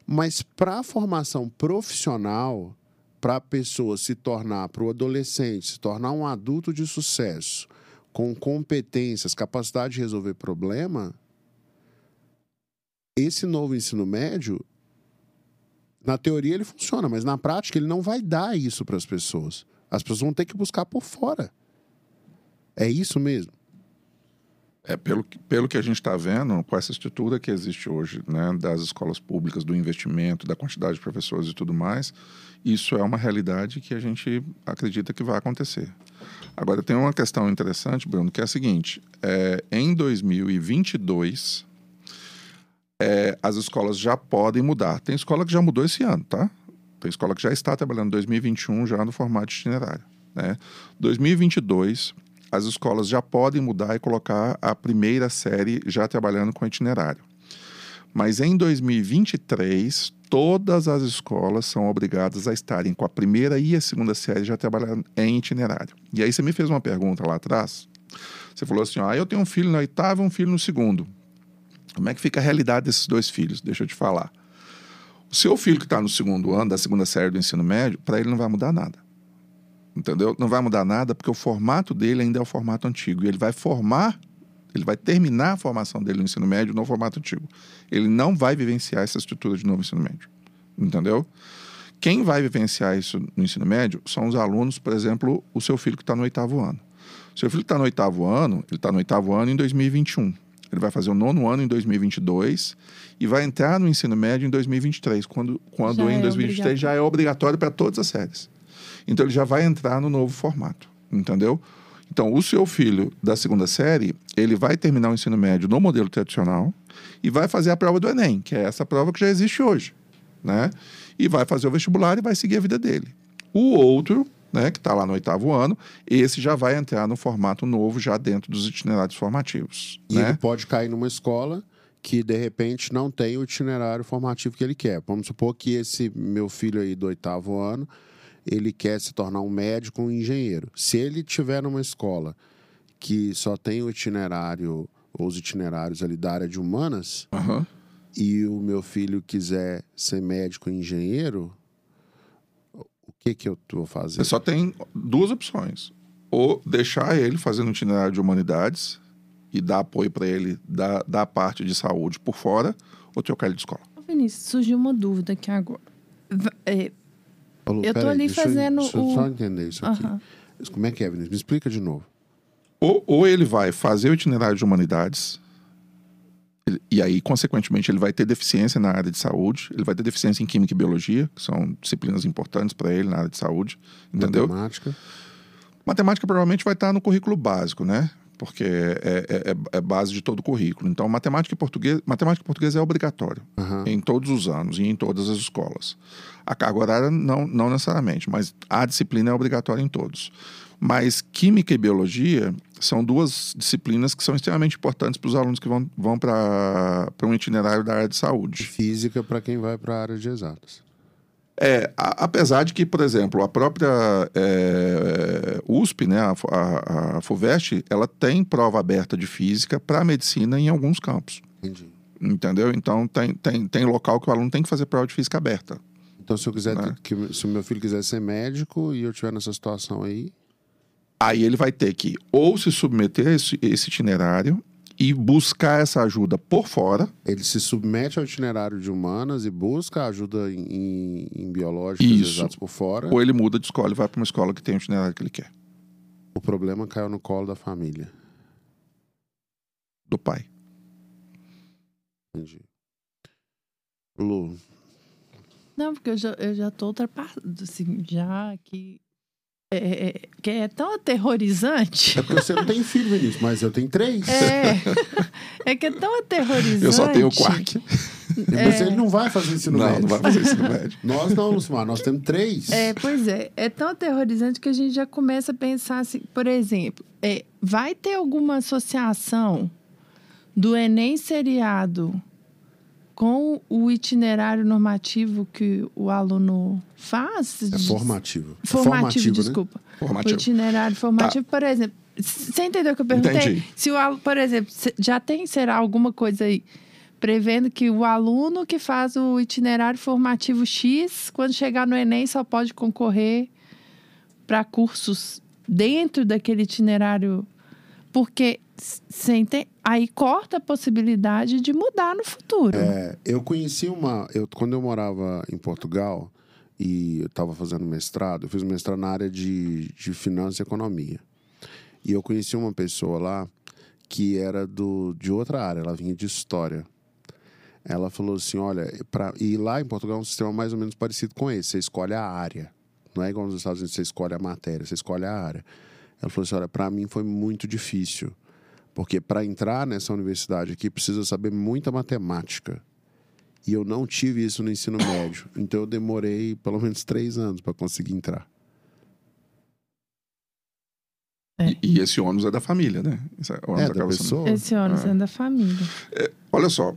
A: Mas para a formação profissional, para a pessoa se tornar, para o adolescente, se tornar um adulto de sucesso, com competências, capacidade de resolver problema, esse novo ensino médio, na teoria ele funciona, mas na prática ele não vai dar isso para as pessoas. As pessoas vão ter que buscar por fora. É isso mesmo.
C: É, pelo, pelo que a gente está vendo, com essa estrutura que existe hoje, né, das escolas públicas, do investimento, da quantidade de professores e tudo mais, isso é uma realidade que a gente acredita que vai acontecer. Agora, tem uma questão interessante, Bruno, que é a seguinte: é, em 2022, é, as escolas já podem mudar. Tem escola que já mudou esse ano, tá? Tem escola que já está trabalhando em 2021 já no formato itinerário. Né? 2022, as escolas já podem mudar e colocar a primeira série já trabalhando com itinerário. Mas em 2023, todas as escolas são obrigadas a estarem com a primeira e a segunda série já trabalhando em itinerário. E aí você me fez uma pergunta lá atrás. Você falou assim: ah, eu tenho um filho na oitava e um filho no segundo. Como é que fica a realidade desses dois filhos? Deixa eu te falar. O seu filho que está no segundo ano, da segunda série do ensino médio, para ele não vai mudar nada. Entendeu? Não vai mudar nada porque o formato dele ainda é o formato antigo. E ele vai formar, ele vai terminar a formação dele no ensino médio no formato antigo. Ele não vai vivenciar essa estrutura de novo ensino médio. Entendeu? Quem vai vivenciar isso no ensino médio são os alunos, por exemplo, o seu filho que está no oitavo ano. Seu filho está no oitavo ano, ele está no oitavo ano em 2021. Ele vai fazer o nono ano em 2022 e vai entrar no ensino médio em 2023, quando, quando
B: Já
C: em
B: é
C: 2023 já é obrigatório para todas as séries. Então ele já vai entrar no novo formato, entendeu? Então o seu filho da segunda série, ele vai terminar o ensino médio no modelo tradicional e vai fazer a prova do Enem, que é essa prova que já existe hoje, né? E vai fazer o vestibular e vai seguir a vida dele. O outro, né, que está lá no oitavo ano, esse já vai entrar no formato novo, já dentro dos itinerários formativos.
A: E
C: né?
A: ele pode cair numa escola que, de repente, não tem o itinerário formativo que ele quer. Vamos supor que esse meu filho aí do oitavo ano, ele quer se tornar um médico, um engenheiro. Se ele tiver numa escola que só tem o itinerário, ou os itinerários ali da área de humanas,
C: Aham.
A: e o meu filho quiser ser médico, engenheiro, que que eu vou fazer?
C: Você só tem duas opções. Ou deixar ele fazendo itinerário de humanidades e dar apoio para ele da, da parte de saúde por fora, ou trocar ele de escola.
B: Ô, Vinícius, surgiu uma dúvida aqui agora. É, eu tô ali
A: deixa
B: fazendo
A: deixa eu
B: o-
A: só entender isso aqui.
B: aham.
A: Como é que é, Vinícius? Me explica de novo.
C: Ou, ou ele vai fazer o itinerário de humanidades, e aí, consequentemente, ele vai ter deficiência na área de saúde, ele vai ter deficiência em química e biologia, que são disciplinas importantes para ele na área de saúde, entendeu?
A: Matemática.
C: Matemática provavelmente vai estar no currículo básico, né? Porque é, é, é- é base de todo o currículo. Então, matemática e português, matemática e português é obrigatório
A: Aham.
C: em todos os anos e em todas as escolas. A carga horária não, não necessariamente, mas a disciplina é obrigatória em todos. Mas química e biologia são duas disciplinas que são extremamente importantes para os alunos que vão, vão para um itinerário da área de saúde.
A: Física para quem vai para a área de exatas.
C: É, a- apesar de que, por exemplo, a própria é, USP, né, a, a, a FUVEST, ela tem prova aberta de física para medicina em alguns campos,
A: Entendi.
C: entendeu? Então, tem, tem, tem local que o aluno tem que fazer prova de física aberta.
A: Então, se eu quiser,
C: Né?
A: que, se o meu filho quiser ser médico e eu estiver nessa situação aí,
C: Aí ele vai ter que ou se submeter a esse, esse itinerário e buscar essa ajuda por fora,
A: ele se submete ao itinerário de humanas e busca ajuda em, em, em biológicas e
C: Isso.
A: por fora.
C: ou ele muda de escola e vai para uma escola que tem o itinerário que ele quer,
A: O problema caiu no colo da família.
C: do pai.
A: Entendi. Lu,
B: Não, porque eu já, eu já tô ultrapassando, assim, já que. É, é- que é tão aterrorizante.
A: é porque você não tem filho, Vinícius, mas eu tenho três.
B: É. É que é tão aterrorizante.
C: Eu só tenho o Quark.
A: Mas ele não vai fazer ensino
C: Não,
A: médio.
C: não vai fazer ensino médio.
A: Nós não, Lucimar, nós temos três.
B: É, pois é. É tão aterrorizante que a gente já começa a pensar assim, por exemplo, é, vai ter alguma associação do Enem seriado com o itinerário normativo que o aluno faz?
A: É formativo. É
B: Formativo,
A: né?
B: desculpa.
C: Formativo.
B: O itinerário formativo, por exemplo. Você entendeu o que eu perguntei?
C: Entendi.
B: Se o aluno, por exemplo, já tem, será alguma coisa aí prevendo que o aluno que faz o itinerário formativo X, quando chegar no Enem, só pode concorrer para cursos dentro daquele itinerário. Porque entende? aí corta a possibilidade de mudar no futuro.
A: É, eu conheci uma. Eu, quando eu morava em Portugal e eu estava fazendo mestrado, eu fiz mestrado na área de, de finanças e economia. E eu conheci uma pessoa lá que era do, de outra área, ela vinha de história. Ela falou assim: olha, e lá em Portugal é um sistema mais ou menos parecido com esse. Você escolhe a área. Não é igual nos Estados Unidos, você escolhe a matéria, você escolhe a área. Ela falou assim: olha, para mim foi muito difícil. Porque para entrar nessa universidade aqui precisa saber muita matemática. E eu não tive isso no ensino médio. Então eu demorei pelo menos três anos para conseguir entrar.
C: E, e esse ônus é da família, né? Esse ônus
A: É, da pessoa.
B: Esse ônus é da família.
C: Olha só,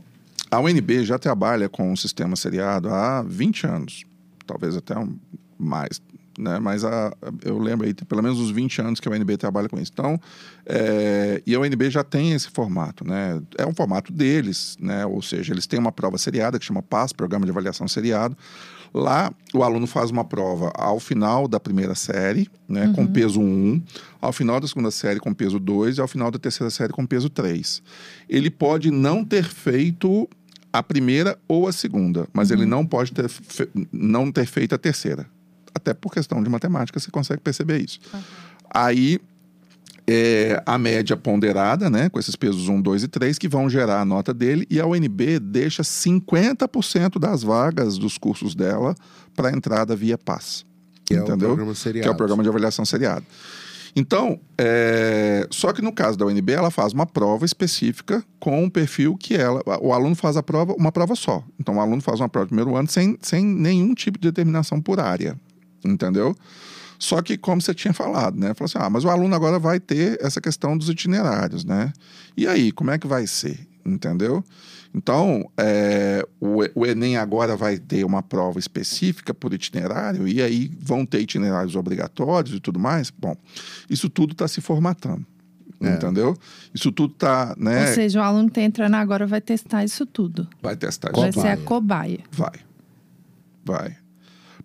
C: a UNB já trabalha com o sistema seriado há 20 anos, talvez até um- mais, né? Mas a, eu lembro aí, pelo menos uns 20 anos que a UNB trabalha com isso. Então, é, e a UNB já tem esse formato, né? É um formato deles, né? Ou seja, eles têm uma prova seriada que chama PAS, Programa de Avaliação Seriado. Lá, o aluno faz uma prova ao final da primeira série, né, com peso 1, ao final da segunda série com peso 2 e ao final da terceira série com peso 3. Ele pode não ter feito a primeira ou a segunda, mas ele não pode ter não ter feito a terceira. Até por questão de matemática você consegue perceber isso. Aí é, a média ponderada, né, com esses pesos 1, 2 e 3, que vão gerar a nota dele, e a UNB deixa 50% das vagas dos cursos dela para entrada via PAS.
A: Que é o
C: entendeu?
A: programa seriado.
C: Que é o programa de avaliação seriado. Então, é, só que no caso da UNB, ela faz uma prova específica com um perfil que ela. O aluno faz a prova, uma prova só. Então, o aluno faz uma prova no primeiro ano sem, sem nenhum tipo de determinação por área. Entendeu? Só que, como você tinha falado, né? Falou assim: ah, mas o aluno agora vai ter essa questão dos itinerários, né? E aí, como é que vai ser? Entendeu? Então, é, o, o Enem agora vai ter uma prova específica por itinerário, e aí vão ter itinerários obrigatórios e tudo mais. Bom, isso tudo está se formatando.
A: É.
C: Entendeu? Isso tudo está, né?
B: Ou seja, o aluno que está entrando agora vai testar isso tudo.
C: vai testar
B: Vai
C: isso.
B: ser a
A: cobaia.
C: Vai. Vai.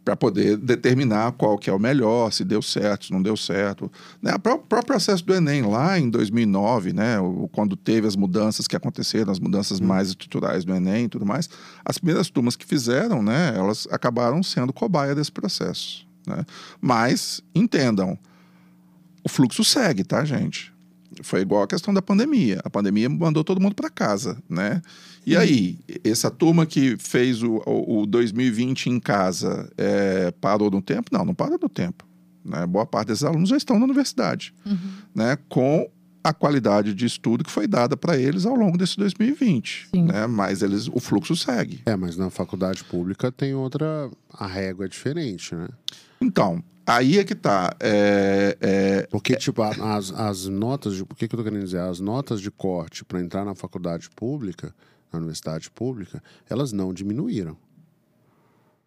C: Para poder determinar qual que é o melhor, se deu certo, se não deu certo. Né? O pró- próprio processo do Enem, lá em 2009, né? o- quando teve as mudanças que aconteceram, as mudanças mais estruturais do Enem e tudo mais, as primeiras turmas que fizeram, né? elas acabaram sendo cobaia desse processo. Né? Mas, entendam, o fluxo segue, tá, gente? Foi igual a questão da pandemia. A pandemia mandou todo mundo para casa, né? E aí, essa turma que fez o, o, o 2020 em casa é, parou no tempo? Não, não parou no tempo. Né? Boa parte desses alunos já estão na universidade, né? Com a qualidade de estudo que foi dada para eles ao longo desse 2020,
B: Sim.
C: né? Mas eles, o fluxo segue.
A: É, mas na faculdade pública tem outra. A régua é diferente, né?
C: Então, aí é que tá. É, é,
A: Porque, tipo, as, as notas de. Por que, que eu tô querendo dizer? As notas de corte para entrar na faculdade pública, na universidade pública, elas não diminuíram.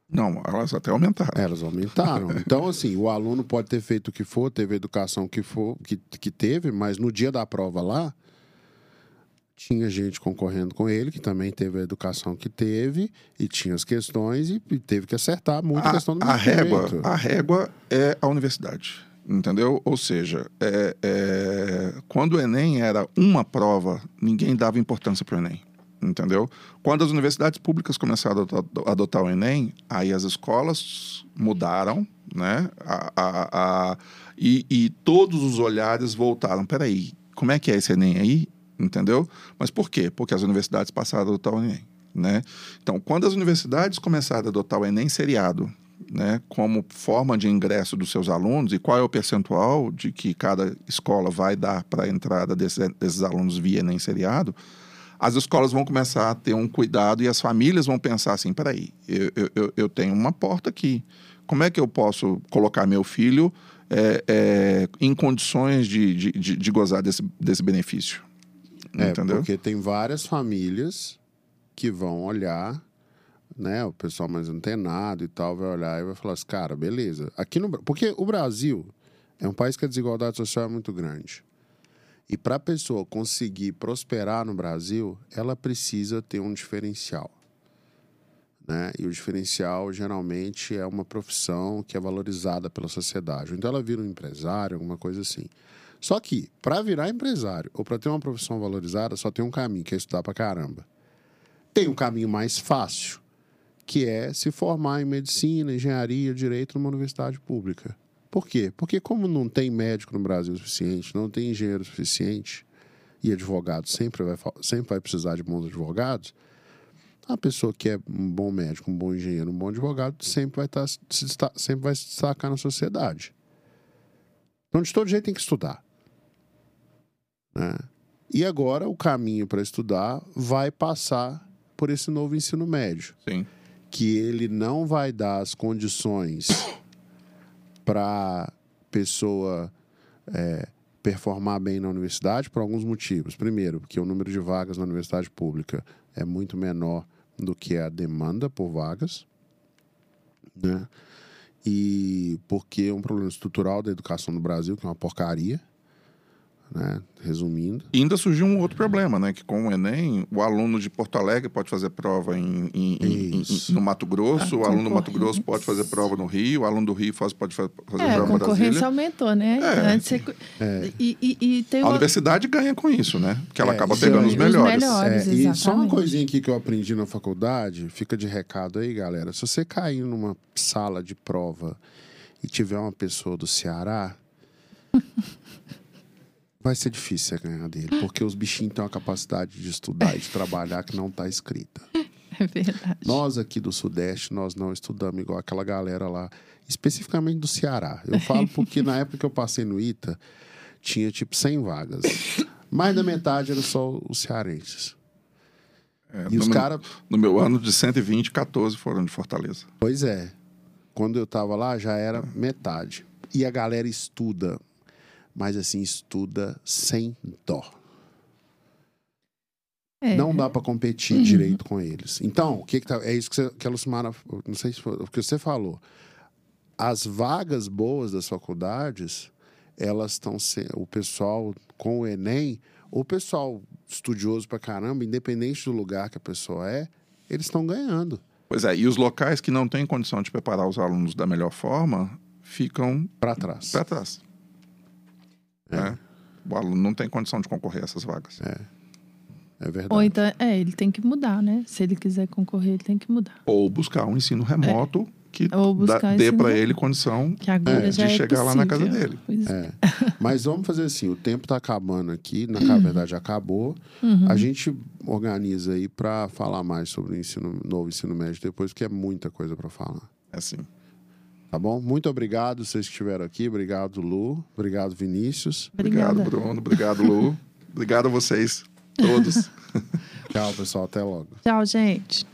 C: não, elas até aumentaram.
A: Elas aumentaram. Então, assim, o aluno pode ter feito o que for, teve a educação que for, que, que teve, mas no dia da prova lá, tinha gente concorrendo com ele, que também teve a educação que teve, e tinha as questões, e, e teve que acertar muito a,
C: a,
A: questão do
C: a régua, a régua é a universidade, entendeu? Ou seja, é, é, quando o Enem era uma prova, ninguém dava importância para o Enem, entendeu? Quando as universidades públicas começaram a adotar, adotar o Enem, aí as escolas mudaram, né? A, a, a- e, e todos os olhares voltaram. Peraí, como é que é esse Enem aí? Entendeu? Mas por quê? Porque as universidades passaram a adotar o Enem. Né? Então, quando as universidades começaram a adotar o Enem seriado né, como forma de ingresso dos seus alunos e qual é o percentual de que cada escola vai dar para a entrada desses, desses alunos via Enem seriado, as escolas vão começar a ter um cuidado e as famílias vão pensar assim, peraí, eu, eu- eu, tenho uma porta aqui, como é que eu posso colocar meu filho é, é, em condições de, de, de, de gozar desse, desse benefício?
A: É,
C: Entendeu?
A: porque tem várias famílias que vão olhar, né? O pessoal mais antenado e tal vai olhar e vai falar assim, cara, beleza. Aqui no porque o Brasil é um país que a desigualdade social é muito grande. E para a pessoa conseguir prosperar no Brasil, ela precisa ter um diferencial. Né? E o diferencial geralmente é uma profissão que é valorizada pela sociedade. Então ela vira um empresário, alguma coisa assim. Só que, para virar empresário ou para ter uma profissão valorizada, só tem um caminho, que é estudar pra caramba. Tem um caminho mais fácil, que é se formar em medicina, engenharia, direito numa universidade pública. Por quê? Porque como não tem médico no Brasil suficiente, não tem engenheiro suficiente, e advogado sempre vai, sempre vai precisar de bons advogados, a pessoa que é um bom médico, um bom engenheiro, um bom advogado, sempre vai, estar, se sempre vai se destacar na sociedade. Então, de todo jeito, tem que estudar. né? E agora, o caminho para estudar vai passar por esse novo ensino médio
C: Sim.
A: que ele não vai dar as condições para pessoa é, performar bem na universidade por alguns motivos. Primeiro, porque o número de vagas na universidade pública é muito menor do que a demanda por vagas, né? E porque é um problema estrutural da educação no Brasil, que é uma porcaria, né? Resumindo.
C: E ainda surgiu um outro problema, né? Que com o Enem, o aluno de Porto Alegre pode fazer prova em, em- em- em- no Mato Grosso,
B: Ah,
C: o aluno do Mato. Grosso pode fazer prova no Rio, o aluno do Rio faz, pode fa- fazer
B: É, a
C: prova em
B: concorrência
C: Brasília.
B: aumentou, né?
C: É.
B: Antes você- E, e, e tem
C: A universidade ganha com isso, né? Porque ela
A: É,
C: acaba pegando os
A: Os
C: melhores.
B: melhores.
A: É, e só uma coisinha aqui que eu aprendi na faculdade, fica de recado aí, galera. Se você cair numa sala de prova e tiver uma pessoa do Ceará, vai ser difícil você ganhar dele, porque os bichinhos têm uma capacidade de estudar e de trabalhar que não está escrita.
B: É verdade.
A: Nós aqui do Sudeste, nós não estudamos igual aquela galera lá, especificamente do Ceará. Eu falo porque na época que eu passei no ITA, tinha tipo 100 vagas. Mais da metade eram só os cearenses.
C: É,
A: E
C: no,
A: os
C: meu,
A: caras
C: no meu ano de 120, 14 foram de Fortaleza.
A: Pois é. Quando eu tava lá, já era metade. E a galera estuda, mas assim, estuda sem dó.
B: É.
A: Não dá para competir direito com eles. Então, o que, que tá, é isso que, você, que a Lucimara, não sei se foi o que você falou. As vagas boas das faculdades, elas estão sendo, o pessoal com o Enem, o pessoal estudioso pra caramba, independente do lugar que a pessoa é, eles estão ganhando.
C: Pois é, e os locais que não têm condição de preparar os alunos da melhor forma ficam
A: Para trás.
C: para trás. Né? O aluno não tem condição de concorrer a essas vagas.
A: É verdade.
B: Ou então, é, ele tem que mudar, né? Se ele quiser concorrer, ele tem que mudar.
C: Ou buscar um ensino remoto que
B: Ou buscar
C: dá- dê para ele condição
B: Que agora
A: É,
C: de
B: é
C: chegar lá na casa dele.
B: Pois é.
A: É. Mas vamos fazer assim, o tempo está acabando aqui, na na verdade acabou. A gente organiza aí para falar mais sobre o ensino, novo ensino médio depois, porque é muita coisa para falar.
C: assim.
A: Tá bom? Muito obrigado vocês que estiveram aqui. Obrigado, Lu. Obrigado, Vinícius.
C: Obrigado,
B: Obrigada.
C: Bruno. Obrigado, Lu. Obrigado a vocês todos.
A: Tchau, pessoal. Até logo.
B: Tchau, gente.